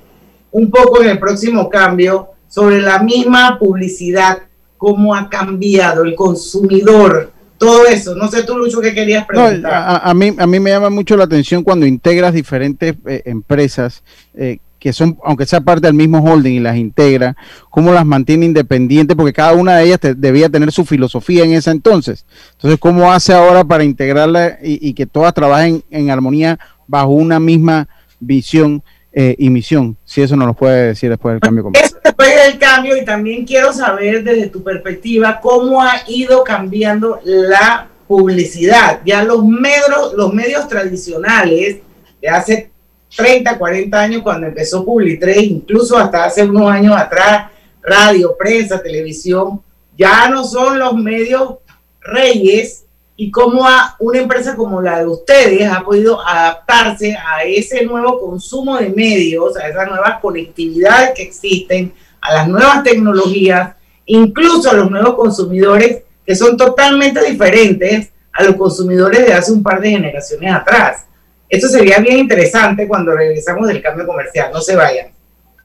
un poco en el próximo cambio sobre la misma publicidad, cómo ha cambiado el consumidor todo eso. No sé tú, Lucho, qué querías preguntar. a, mí, a mí me llama mucho la atención cuando integras diferentes eh, empresas eh, que son, aunque sea parte del mismo holding y las integra, cómo las mantiene independientes, porque cada una de ellas debía tener su filosofía en ese entonces. Entonces, ¿cómo hace ahora para integrarla y, que todas trabajen en armonía bajo una misma visión? eh, y misión, si eso nos lo puede decir después del cambio. Eso después del cambio y también quiero saber desde tu perspectiva cómo ha ido cambiando la publicidad. Ya los medios, los medios tradicionales de hace 30, 40 años cuando empezó Publi3, incluso hasta hace unos años atrás, radio, prensa, televisión, ya no son los medios reyes y cómo una empresa como la de ustedes ha podido adaptarse a ese nuevo consumo de medios, a esas nuevas conectividades que existen, a las nuevas tecnologías, incluso a los nuevos consumidores que son totalmente diferentes a los consumidores de hace un par de generaciones atrás. Esto sería bien interesante cuando regresamos del cambio comercial. No se vayan.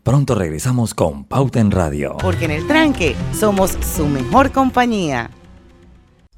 Pronto regresamos con Pauta en Radio. Porque en el tranque somos su mejor compañía.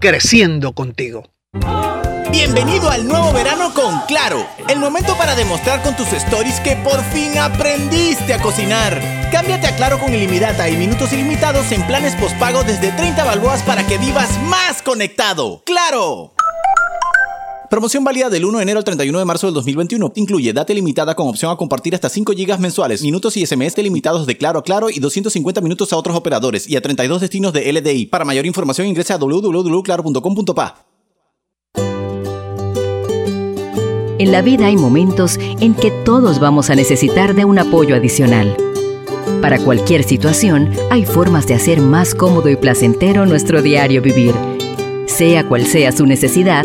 creciendo contigo. Bienvenido al nuevo verano con Claro, el momento para demostrar con tus stories que por fin aprendiste a cocinar. Cámbiate a Claro con ilimitada y minutos ilimitados en planes postpago desde 30 balboas para que vivas más conectado. ¡Claro! Promoción válida del 1 de enero al 31 de marzo del 2021. Incluye data limitada con opción a compartir hasta 5 GB mensuales, minutos y SMS limitados de Claro a Claro y 250 minutos a otros operadores y a 32 destinos de LDI. Para mayor información ingresa a www.claro.com.pa. En la vida hay momentos en que todos vamos a necesitar de un apoyo adicional. Para cualquier situación, hay formas de hacer más cómodo y placentero nuestro diario vivir. Sea cual sea su necesidad,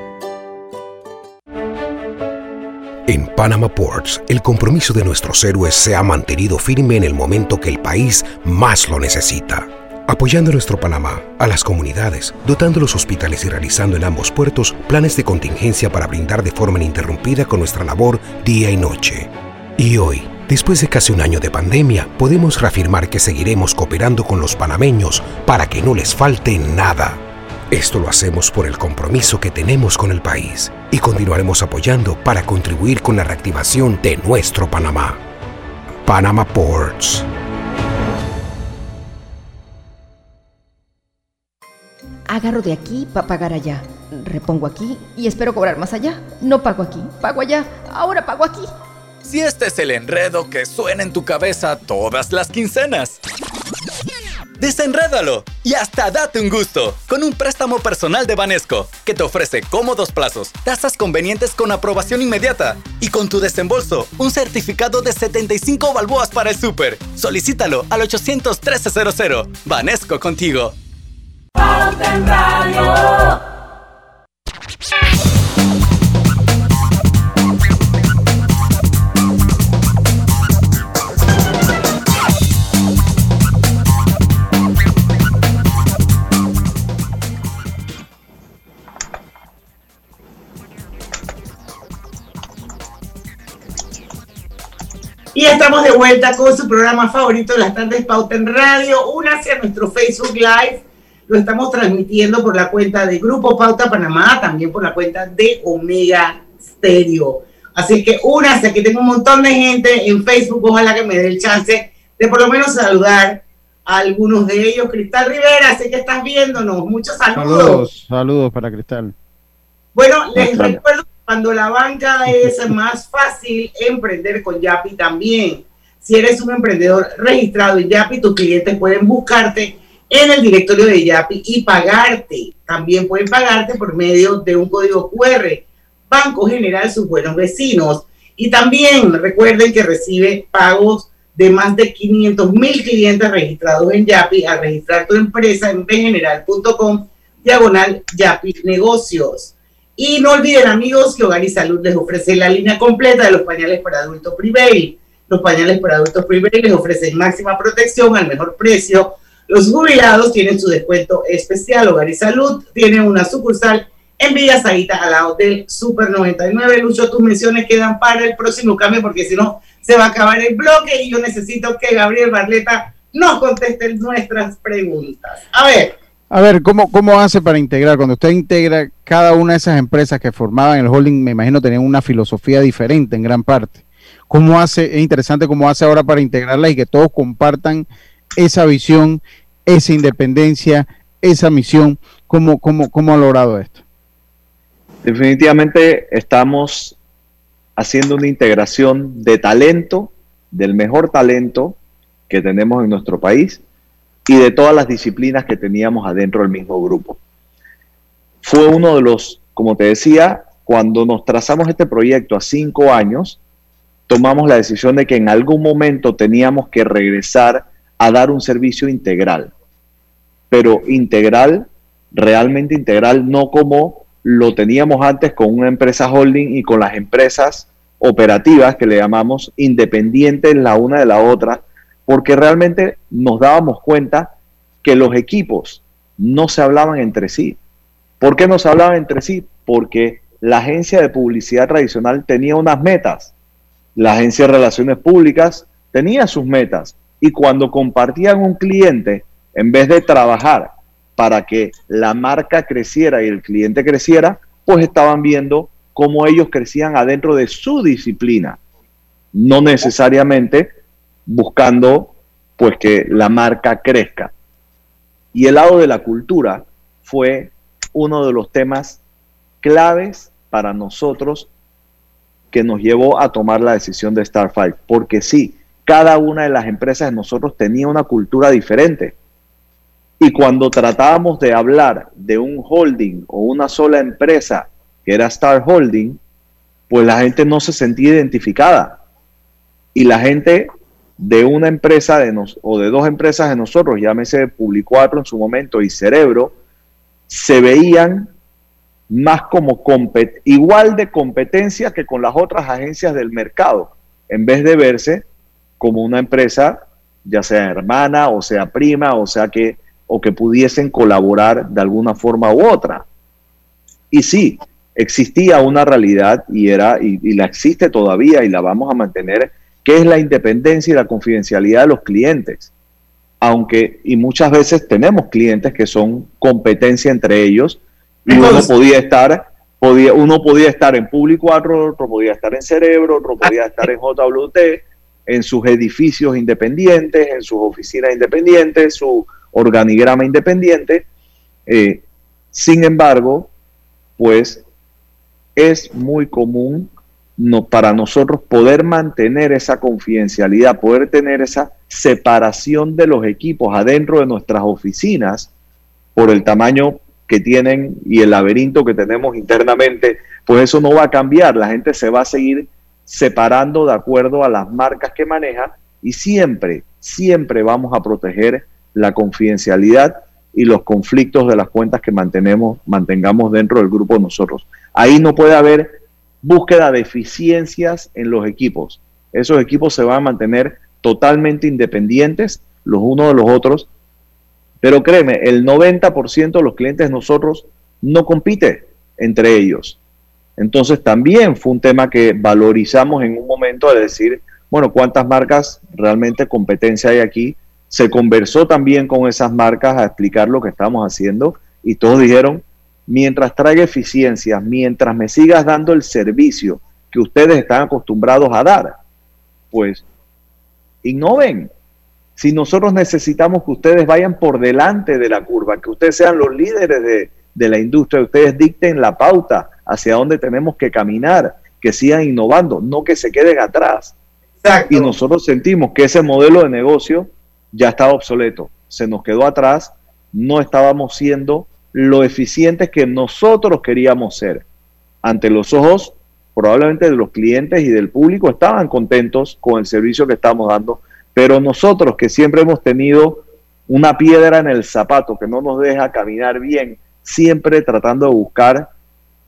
En Panama Ports, el compromiso de nuestros héroes se ha mantenido firme en el momento que el país más lo necesita. Apoyando a nuestro Panamá, a las comunidades, dotando los hospitales y realizando en ambos puertos planes de contingencia para brindar de forma ininterrumpida con nuestra labor día y noche. Y hoy, después de casi un año de pandemia, podemos reafirmar que seguiremos cooperando con los panameños para que no les falte nada. Esto lo hacemos por el compromiso que tenemos con el país y continuaremos apoyando para contribuir con la reactivación de nuestro Panamá. Panama Ports. Agarro de aquí para pagar allá. Repongo aquí y espero cobrar más allá. No pago aquí, pago allá. Ahora pago aquí. Si este es el enredo que suena en tu cabeza todas las quincenas. Desenrédalo y hasta date un gusto con un préstamo personal de Banesco que te ofrece cómodos plazos, tasas convenientes con aprobación inmediata y con tu desembolso un certificado de 75 balboas para el súper. Solicítalo al 800 1300. Banesco contigo. Y estamos de vuelta con su programa favorito de las tardes Pauta en Radio. Únase a nuestro Facebook Live. Lo estamos transmitiendo por la cuenta de Grupo Pauta Panamá, también por la cuenta de Omega Stereo. Así que únase, aquí tengo un montón de gente en Facebook. Ojalá que me dé el chance de por lo menos saludar a algunos de ellos. Cristal Rivera, sé que estás viéndonos. Muchos saludos. Saludos, saludos para Cristal. Bueno, les recuerdo cuando la banca es más fácil emprender con Yapi también. Si eres un emprendedor registrado en Yapi, tus clientes pueden buscarte en el directorio de Yapi y pagarte. También pueden pagarte por medio de un código QR. Banco General, sus buenos vecinos. Y también recuerden que recibe pagos de más de 500 mil clientes registrados en Yapi al registrar tu empresa en bgeneral.com diagonal Yapi Negocios. Y no olviden, amigos, que Hogar y Salud les ofrece la línea completa de los pañales para adultos Prevail. Los pañales para adultos Prevail les ofrecen máxima protección al mejor precio. Los jubilados tienen su descuento especial. Hogar y Salud tiene una sucursal en Villa Saíta, al lado del Super 99. Lucho, tus menciones quedan para el próximo cambio, porque si no, se va a acabar el bloque y yo necesito que Gabriel Barleta nos conteste nuestras preguntas. A ver. A ver, ¿cómo, ¿cómo hace para integrar? Cuando usted integra cada una de esas empresas que formaban el holding, me imagino tenían una filosofía diferente en gran parte. ¿Cómo hace? Es interesante cómo hace ahora para integrarlas y que todos compartan esa visión, esa independencia, esa misión. ¿Cómo, cómo, cómo ha logrado esto? Definitivamente estamos haciendo una integración de talento, del mejor talento que tenemos en nuestro país y de todas las disciplinas que teníamos adentro del mismo grupo. Fue uno de los, como te decía, cuando nos trazamos este proyecto a cinco años, tomamos la decisión de que en algún momento teníamos que regresar a dar un servicio integral, pero integral, realmente integral, no como lo teníamos antes con una empresa holding y con las empresas operativas que le llamamos independientes la una de la otra, porque realmente nos dábamos cuenta que los equipos no se hablaban entre sí. ¿Por qué no se hablaban entre sí? Porque la agencia de publicidad tradicional tenía unas metas, la agencia de relaciones públicas tenía sus metas y cuando compartían un cliente, en vez de trabajar para que la marca creciera y el cliente creciera, pues estaban viendo cómo ellos crecían adentro de su disciplina, no necesariamente buscando pues que la marca crezca. Y el lado de la cultura fue uno de los temas claves para nosotros que nos llevó a tomar la decisión de Starfire, porque sí, cada una de las empresas de nosotros tenía una cultura diferente. Y cuando tratábamos de hablar de un holding o una sola empresa que era Star Holding, pues la gente no se sentía identificada. Y la gente de una empresa de nos, o de dos empresas de nosotros, llámese Publicuatro en su momento y Cerebro, se veían más como compet igual de competencia que con las otras agencias del mercado, en vez de verse como una empresa, ya sea hermana o sea prima, o sea que o que pudiesen colaborar de alguna forma u otra. Y sí, existía una realidad y era y, y la existe todavía y la vamos a mantener, que es la independencia y la confidencialidad de los clientes. Aunque, y muchas veces tenemos clientes que son competencia entre ellos, y uno podía estar, podía, uno podía estar en Público 4, otro podía estar en Cerebro, otro podía estar en JWT, en sus edificios independientes, en sus oficinas independientes, su organigrama independiente. Eh, sin embargo, pues es muy común no, para nosotros poder mantener esa confidencialidad, poder tener esa separación de los equipos adentro de nuestras oficinas por el tamaño que tienen y el laberinto que tenemos internamente, pues eso no va a cambiar. La gente se va a seguir separando de acuerdo a las marcas que maneja y siempre, siempre vamos a proteger la confidencialidad y los conflictos de las cuentas que mantenemos, mantengamos dentro del grupo nosotros. Ahí no puede haber búsqueda de eficiencias en los equipos. Esos equipos se van a mantener totalmente independientes los unos de los otros. Pero créeme, el 90% de los clientes de nosotros no compite entre ellos. Entonces también fue un tema que valorizamos en un momento de decir, bueno, ¿cuántas marcas realmente competencia hay aquí? Se conversó también con esas marcas a explicar lo que estamos haciendo y todos dijeron, mientras traiga eficiencias, mientras me sigas dando el servicio que ustedes están acostumbrados a dar, pues innoven. Si nosotros necesitamos que ustedes vayan por delante de la curva, que ustedes sean los líderes de, de la industria, ustedes dicten la pauta hacia dónde tenemos que caminar, que sigan innovando, no que se queden atrás. Y nosotros sentimos que ese modelo de negocio ya estaba obsoleto, se nos quedó atrás, no estábamos siendo lo eficientes que nosotros queríamos ser. Ante los ojos, probablemente de los clientes y del público estaban contentos con el servicio que estamos dando, pero nosotros que siempre hemos tenido una piedra en el zapato que no nos deja caminar bien, siempre tratando de buscar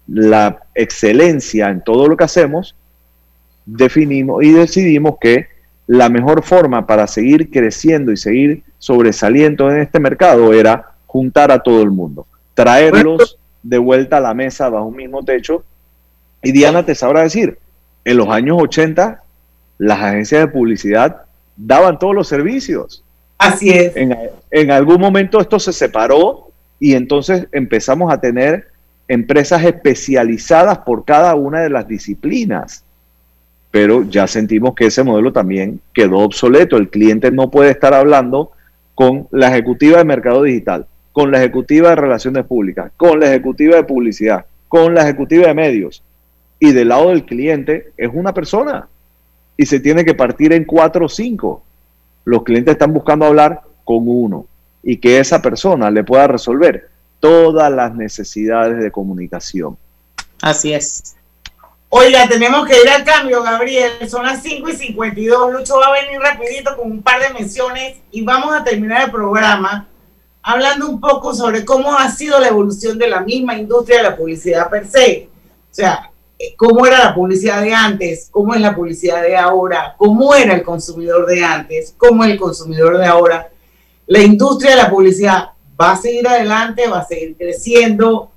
la excelencia en todo lo que hacemos, definimos y decidimos que la mejor forma para seguir creciendo y seguir sobresaliendo en este mercado era juntar a todo el mundo, traerlos de vuelta a la mesa bajo un mismo techo. Y Diana te sabrá decir, en los años 80 las agencias de publicidad daban todos los servicios. Así es. En, en algún momento esto se separó y entonces empezamos a tener empresas especializadas por cada una de las disciplinas. Pero ya sentimos que ese modelo también quedó obsoleto. El cliente no puede estar hablando con la ejecutiva de mercado digital, con la ejecutiva de relaciones públicas, con la ejecutiva de publicidad, con la ejecutiva de medios. Y del lado del cliente es una persona. Y se tiene que partir en cuatro o cinco. Los clientes están buscando hablar con uno y que esa persona le pueda resolver todas las necesidades de comunicación. Así es. Oiga, tenemos que ir al cambio, Gabriel. Son las 5 y 52. Lucho va a venir rapidito con un par de menciones y vamos a terminar el programa hablando un poco sobre cómo ha sido la evolución de la misma industria de la publicidad per se. O sea, eh, cómo era la publicidad de antes, cómo es la publicidad de ahora, cómo era el consumidor de antes, cómo es el consumidor de ahora. La industria de la publicidad va a seguir adelante, va a seguir creciendo,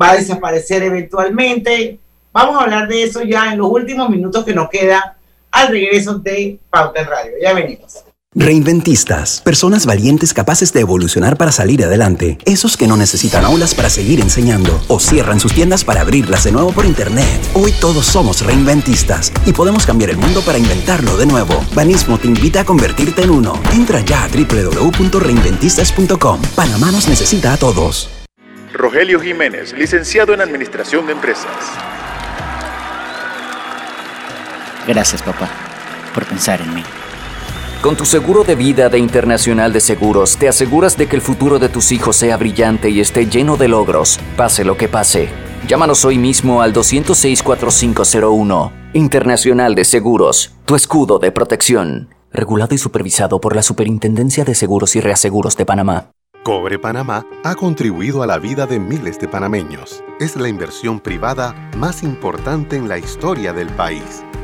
va a desaparecer eventualmente. Vamos a hablar de eso ya en los últimos minutos que nos queda al regreso de Pauta Radio. Ya venimos. Reinventistas, personas valientes capaces de evolucionar para salir adelante, esos que no necesitan aulas para seguir enseñando o cierran sus tiendas para abrirlas de nuevo por internet. Hoy todos somos reinventistas y podemos cambiar el mundo para inventarlo de nuevo. Banismo te invita a convertirte en uno. Entra ya a www.reinventistas.com. Panamá nos necesita a todos. Rogelio Jiménez, licenciado en Administración de Empresas. Gracias, papá, por pensar en mí. Con tu seguro de vida de Internacional de Seguros, te aseguras de que el futuro de tus hijos sea brillante y esté lleno de logros, pase lo que pase. Llámanos hoy mismo al 206-4501. Internacional de Seguros, tu escudo de protección. Regulado y supervisado por la Superintendencia de Seguros y Reaseguros de Panamá. Cobre Panamá ha contribuido a la vida de miles de panameños. Es la inversión privada más importante en la historia del país.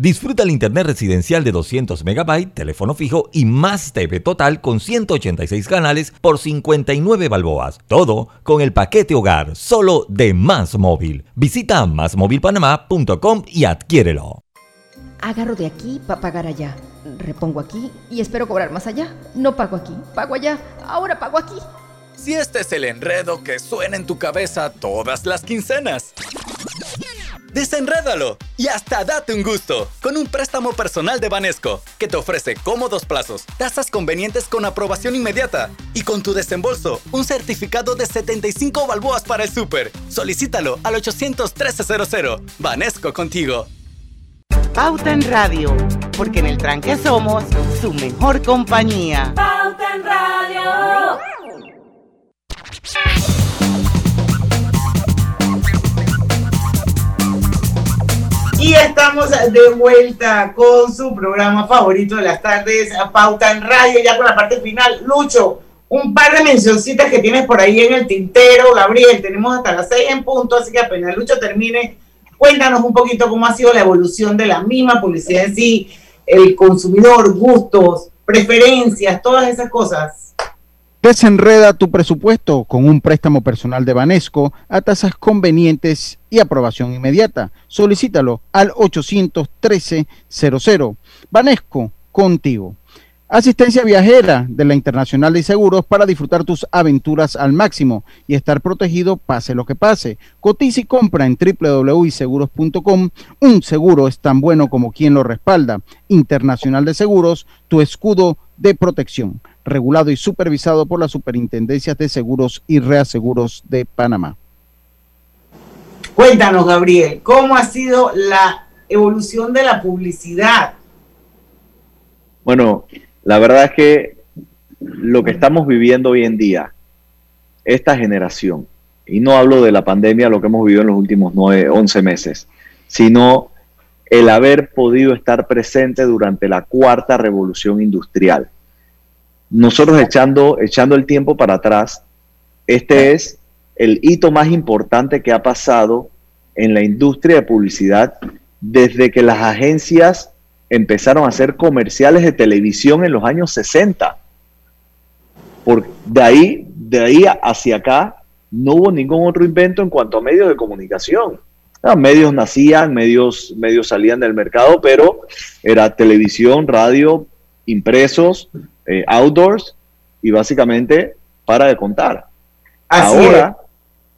Disfruta el internet residencial de 200 MB, teléfono fijo y más TV total con 186 canales por 59 balboas. Todo con el paquete hogar, solo de Más Móvil. Visita másmóvilpanamá.com y adquiérelo. Agarro de aquí para pagar allá. Repongo aquí y espero cobrar más allá. No pago aquí, pago allá. Ahora pago aquí. Si este es el enredo que suena en tu cabeza todas las quincenas. Desenrédalo y hasta date un gusto con un préstamo personal de Banesco que te ofrece cómodos plazos, tasas convenientes con aprobación inmediata y con tu desembolso un certificado de 75 balboas para el súper. Solicítalo al 800 1300. Banesco contigo. Pauta en Radio, porque en el tranque somos su mejor compañía. Pauta en Radio. Y estamos de vuelta con su programa favorito de las tardes, Pauta en Radio, ya con la parte final. Lucho, un par de mencioncitas que tienes por ahí en el tintero, Gabriel, tenemos hasta las seis en punto, así que apenas Lucho termine, cuéntanos un poquito cómo ha sido la evolución de la misma publicidad en sí, el consumidor, gustos, preferencias, todas esas cosas. Desenreda tu presupuesto con un préstamo personal de Banesco a tasas convenientes y aprobación inmediata. Solicítalo al 813-00. Banesco, contigo. Asistencia viajera de la Internacional de Seguros para disfrutar tus aventuras al máximo y estar protegido pase lo que pase. Cotiza y compra en www.seguros.com. Un seguro es tan bueno como quien lo respalda. Internacional de Seguros, tu escudo de protección regulado y supervisado por las Superintendencias de Seguros y Reaseguros de Panamá. Cuéntanos, Gabriel, ¿cómo ha sido la evolución de la publicidad? Bueno, la verdad es que lo que estamos viviendo hoy en día, esta generación, y no hablo de la pandemia, lo que hemos vivido en los últimos 9, 11 meses, sino el haber podido estar presente durante la cuarta revolución industrial nosotros echando, echando el tiempo para atrás, este es el hito más importante que ha pasado en la industria de publicidad desde que las agencias empezaron a hacer comerciales de televisión en los años 60. Por, de, ahí, de ahí hacia acá no hubo ningún otro invento en cuanto a medios de comunicación. medios nacían, medios, medios salían del mercado, pero era televisión, radio, impresos, eh, outdoors y básicamente para de contar. Ahora,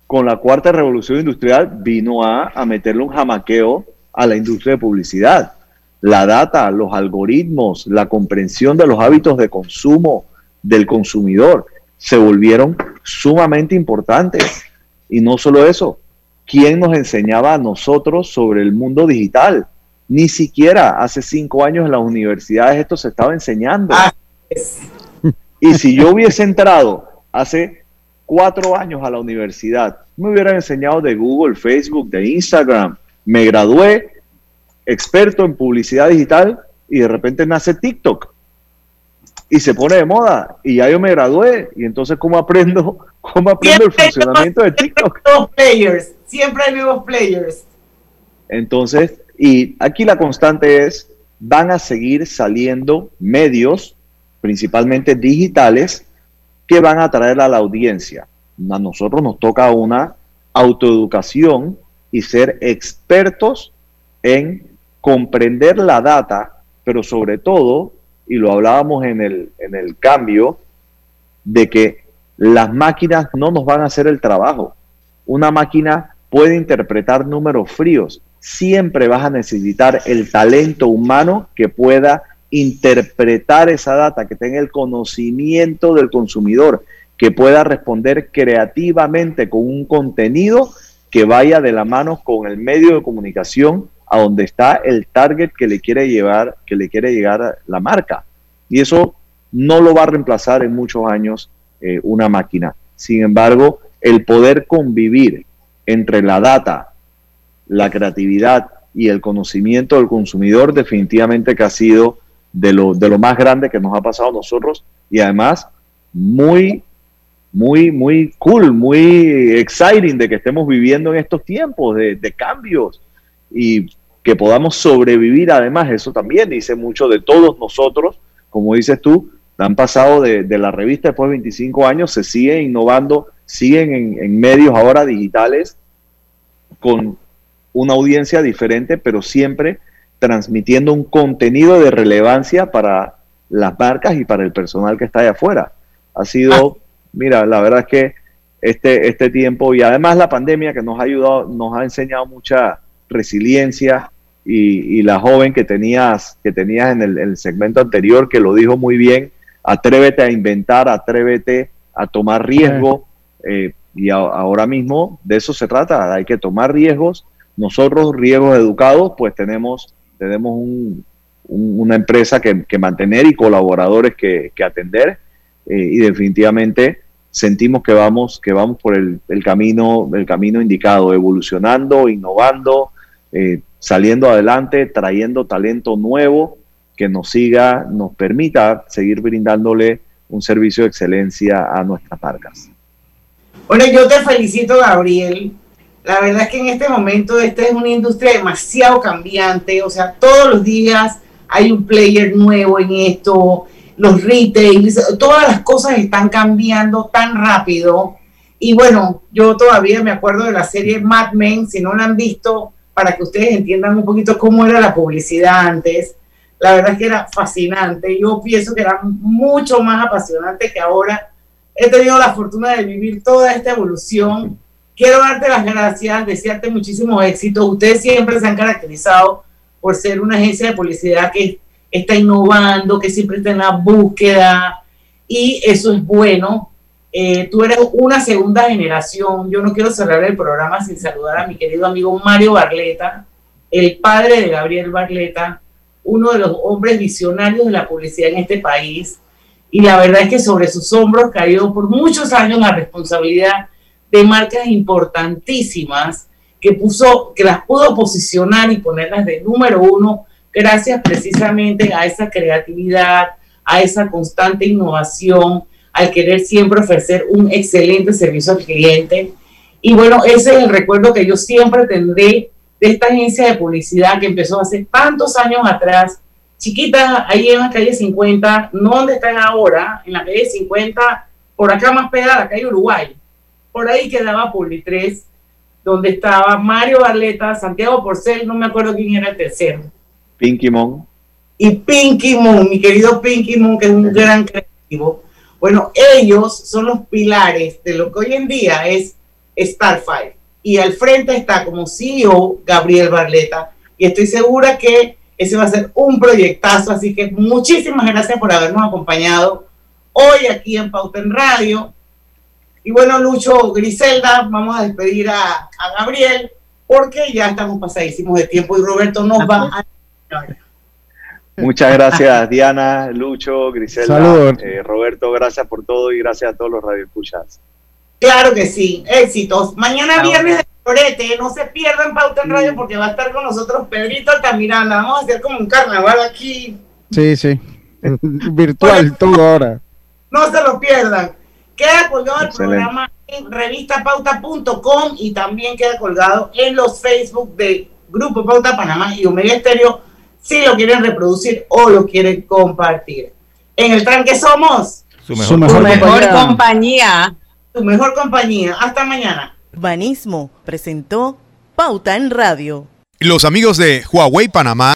con la cuarta revolución industrial, vino a, a meterle un jamaqueo a la industria de publicidad. La data, los algoritmos, la comprensión de los hábitos de consumo del consumidor se volvieron sumamente importantes. Y no solo eso, ¿quién nos enseñaba a nosotros sobre el mundo digital? Ni siquiera hace cinco años en las universidades esto se estaba enseñando. Y si yo hubiese entrado hace cuatro años a la universidad, me hubieran enseñado de Google, Facebook, de Instagram. Me gradué experto en publicidad digital y de repente nace TikTok. Y se pone de moda. Y ya yo me gradué. Y entonces cómo aprendo cómo aprendo el funcionamiento de TikTok players. Siempre hay nuevos players. Entonces y aquí la constante es van a seguir saliendo medios principalmente digitales, que van a atraer a la audiencia. A nosotros nos toca una autoeducación y ser expertos en comprender la data, pero sobre todo, y lo hablábamos en el, en el cambio, de que las máquinas no nos van a hacer el trabajo. Una máquina puede interpretar números fríos. Siempre vas a necesitar el talento humano que pueda interpretar esa data, que tenga el conocimiento del consumidor, que pueda responder creativamente con un contenido que vaya de la mano con el medio de comunicación a donde está el target que le quiere llevar, que le quiere llegar la marca. Y eso no lo va a reemplazar en muchos años eh, una máquina. Sin embargo, el poder convivir entre la data, la creatividad y el conocimiento del consumidor definitivamente que ha sido de lo, de lo más grande que nos ha pasado a nosotros. Y además muy, muy, muy cool, muy exciting de que estemos viviendo en estos tiempos de, cambios y que podamos sobrevivir. Además, eso también dice mucho de todos nosotros, como dices tú, han pasado de, la revista después de 25 años, se sigue innovando, siguen en, en medios ahora digitales con una audiencia diferente, pero siempre transmitiendo un contenido de relevancia para las marcas y para el personal que está allá afuera. Ha sido, mira, la verdad es que este, este tiempo y además la pandemia que nos ha ayudado, nos ha enseñado mucha resiliencia y, y la joven que tenías, que tenías en el, el segmento anterior, que lo dijo muy bien, atrévete a inventar, atrévete a tomar riesgo. Eh, y a- ahora mismo de eso se trata, hay que tomar riesgos. Nosotros, riesgos educados, pues tenemos, tenemos un- un- una empresa que, mantener y colaboradores que, atender. eh, y definitivamente sentimos que vamos, que vamos por el, el camino, el camino indicado, evolucionando, innovando, eh, saliendo adelante, trayendo talento nuevo que nos siga, nos permita seguir brindándole un servicio de excelencia a nuestras marcas. Bueno, yo te felicito, Gabriel. La verdad es que en este momento esta es una industria demasiado cambiante, o sea, todos los días hay un player nuevo en esto, los retails, todas las cosas están cambiando tan rápido. Y bueno, yo todavía me acuerdo de la serie Mad Men, si no la han visto, para que ustedes entiendan un poquito cómo era la publicidad antes. La verdad es que era fascinante. Yo pienso que era mucho más apasionante que ahora. He tenido la fortuna de vivir toda esta evolución. Quiero darte las gracias, desearte muchísimo éxito. Ustedes siempre se han caracterizado por ser una agencia de publicidad que está innovando, que siempre está en la búsqueda y eso es bueno. Eh, tú eres una segunda generación. Yo no quiero cerrar el programa sin saludar a mi querido amigo Mario Barleta, el padre de Gabriel Barleta, uno de los hombres visionarios de la publicidad en este país. Y la verdad es que sobre sus hombros cayó por muchos años la responsabilidad de marcas importantísimas que puso, que las pudo posicionar y ponerlas de número uno gracias precisamente a esa creatividad, a esa constante innovación, al querer siempre ofrecer un excelente servicio al cliente. Y bueno, ese es el recuerdo que yo siempre tendré de esta agencia de publicidad que empezó hace tantos años atrás, chiquita, ahí en la calle 50, no donde están ahora, en la calle 50, por acá más pegada, la calle Uruguay. Por ahí quedaba Publi 3, donde estaba Mario Barleta, Santiago Porcel, no me acuerdo quién era el tercero Pinky Mon. y Pinky Moon, mi querido Pinky Moon, que es un gran creativo. Bueno, ellos son los pilares de lo que hoy en día es Starfire. Y al frente está como CEO Gabriel Barleta. Y estoy segura que ese va a ser un proyectazo. Así que muchísimas gracias por habernos acompañado hoy aquí en Pauta en Radio. Y bueno, Lucho, Griselda, vamos a despedir a, a Gabriel porque ya estamos pasadísimos de tiempo y Roberto nos va a... Muchas gracias, Diana, Lucho, Griselda, eh, Roberto, gracias por todo y gracias a todos los radioescuchas. Claro que sí, éxitos. Mañana viernes de Florete, no se pierdan Pauta en Radio porque va a estar con nosotros Pedrito Altamiranda. Vamos a hacer como un carnaval aquí. Sí, sí. Virtual todo ahora. No se lo pierdan. Queda colgado el programa en revistapauta.com y también queda colgado en los Facebook de Grupo Pauta Panamá y Omega Estéreo si lo quieren reproducir o lo quieren compartir. En el tranque somos Su Su mejor Mejor compañía. compañía. tu mejor compañía. Hasta mañana. Urbanismo presentó Pauta en Radio. Los amigos de Huawei Panamá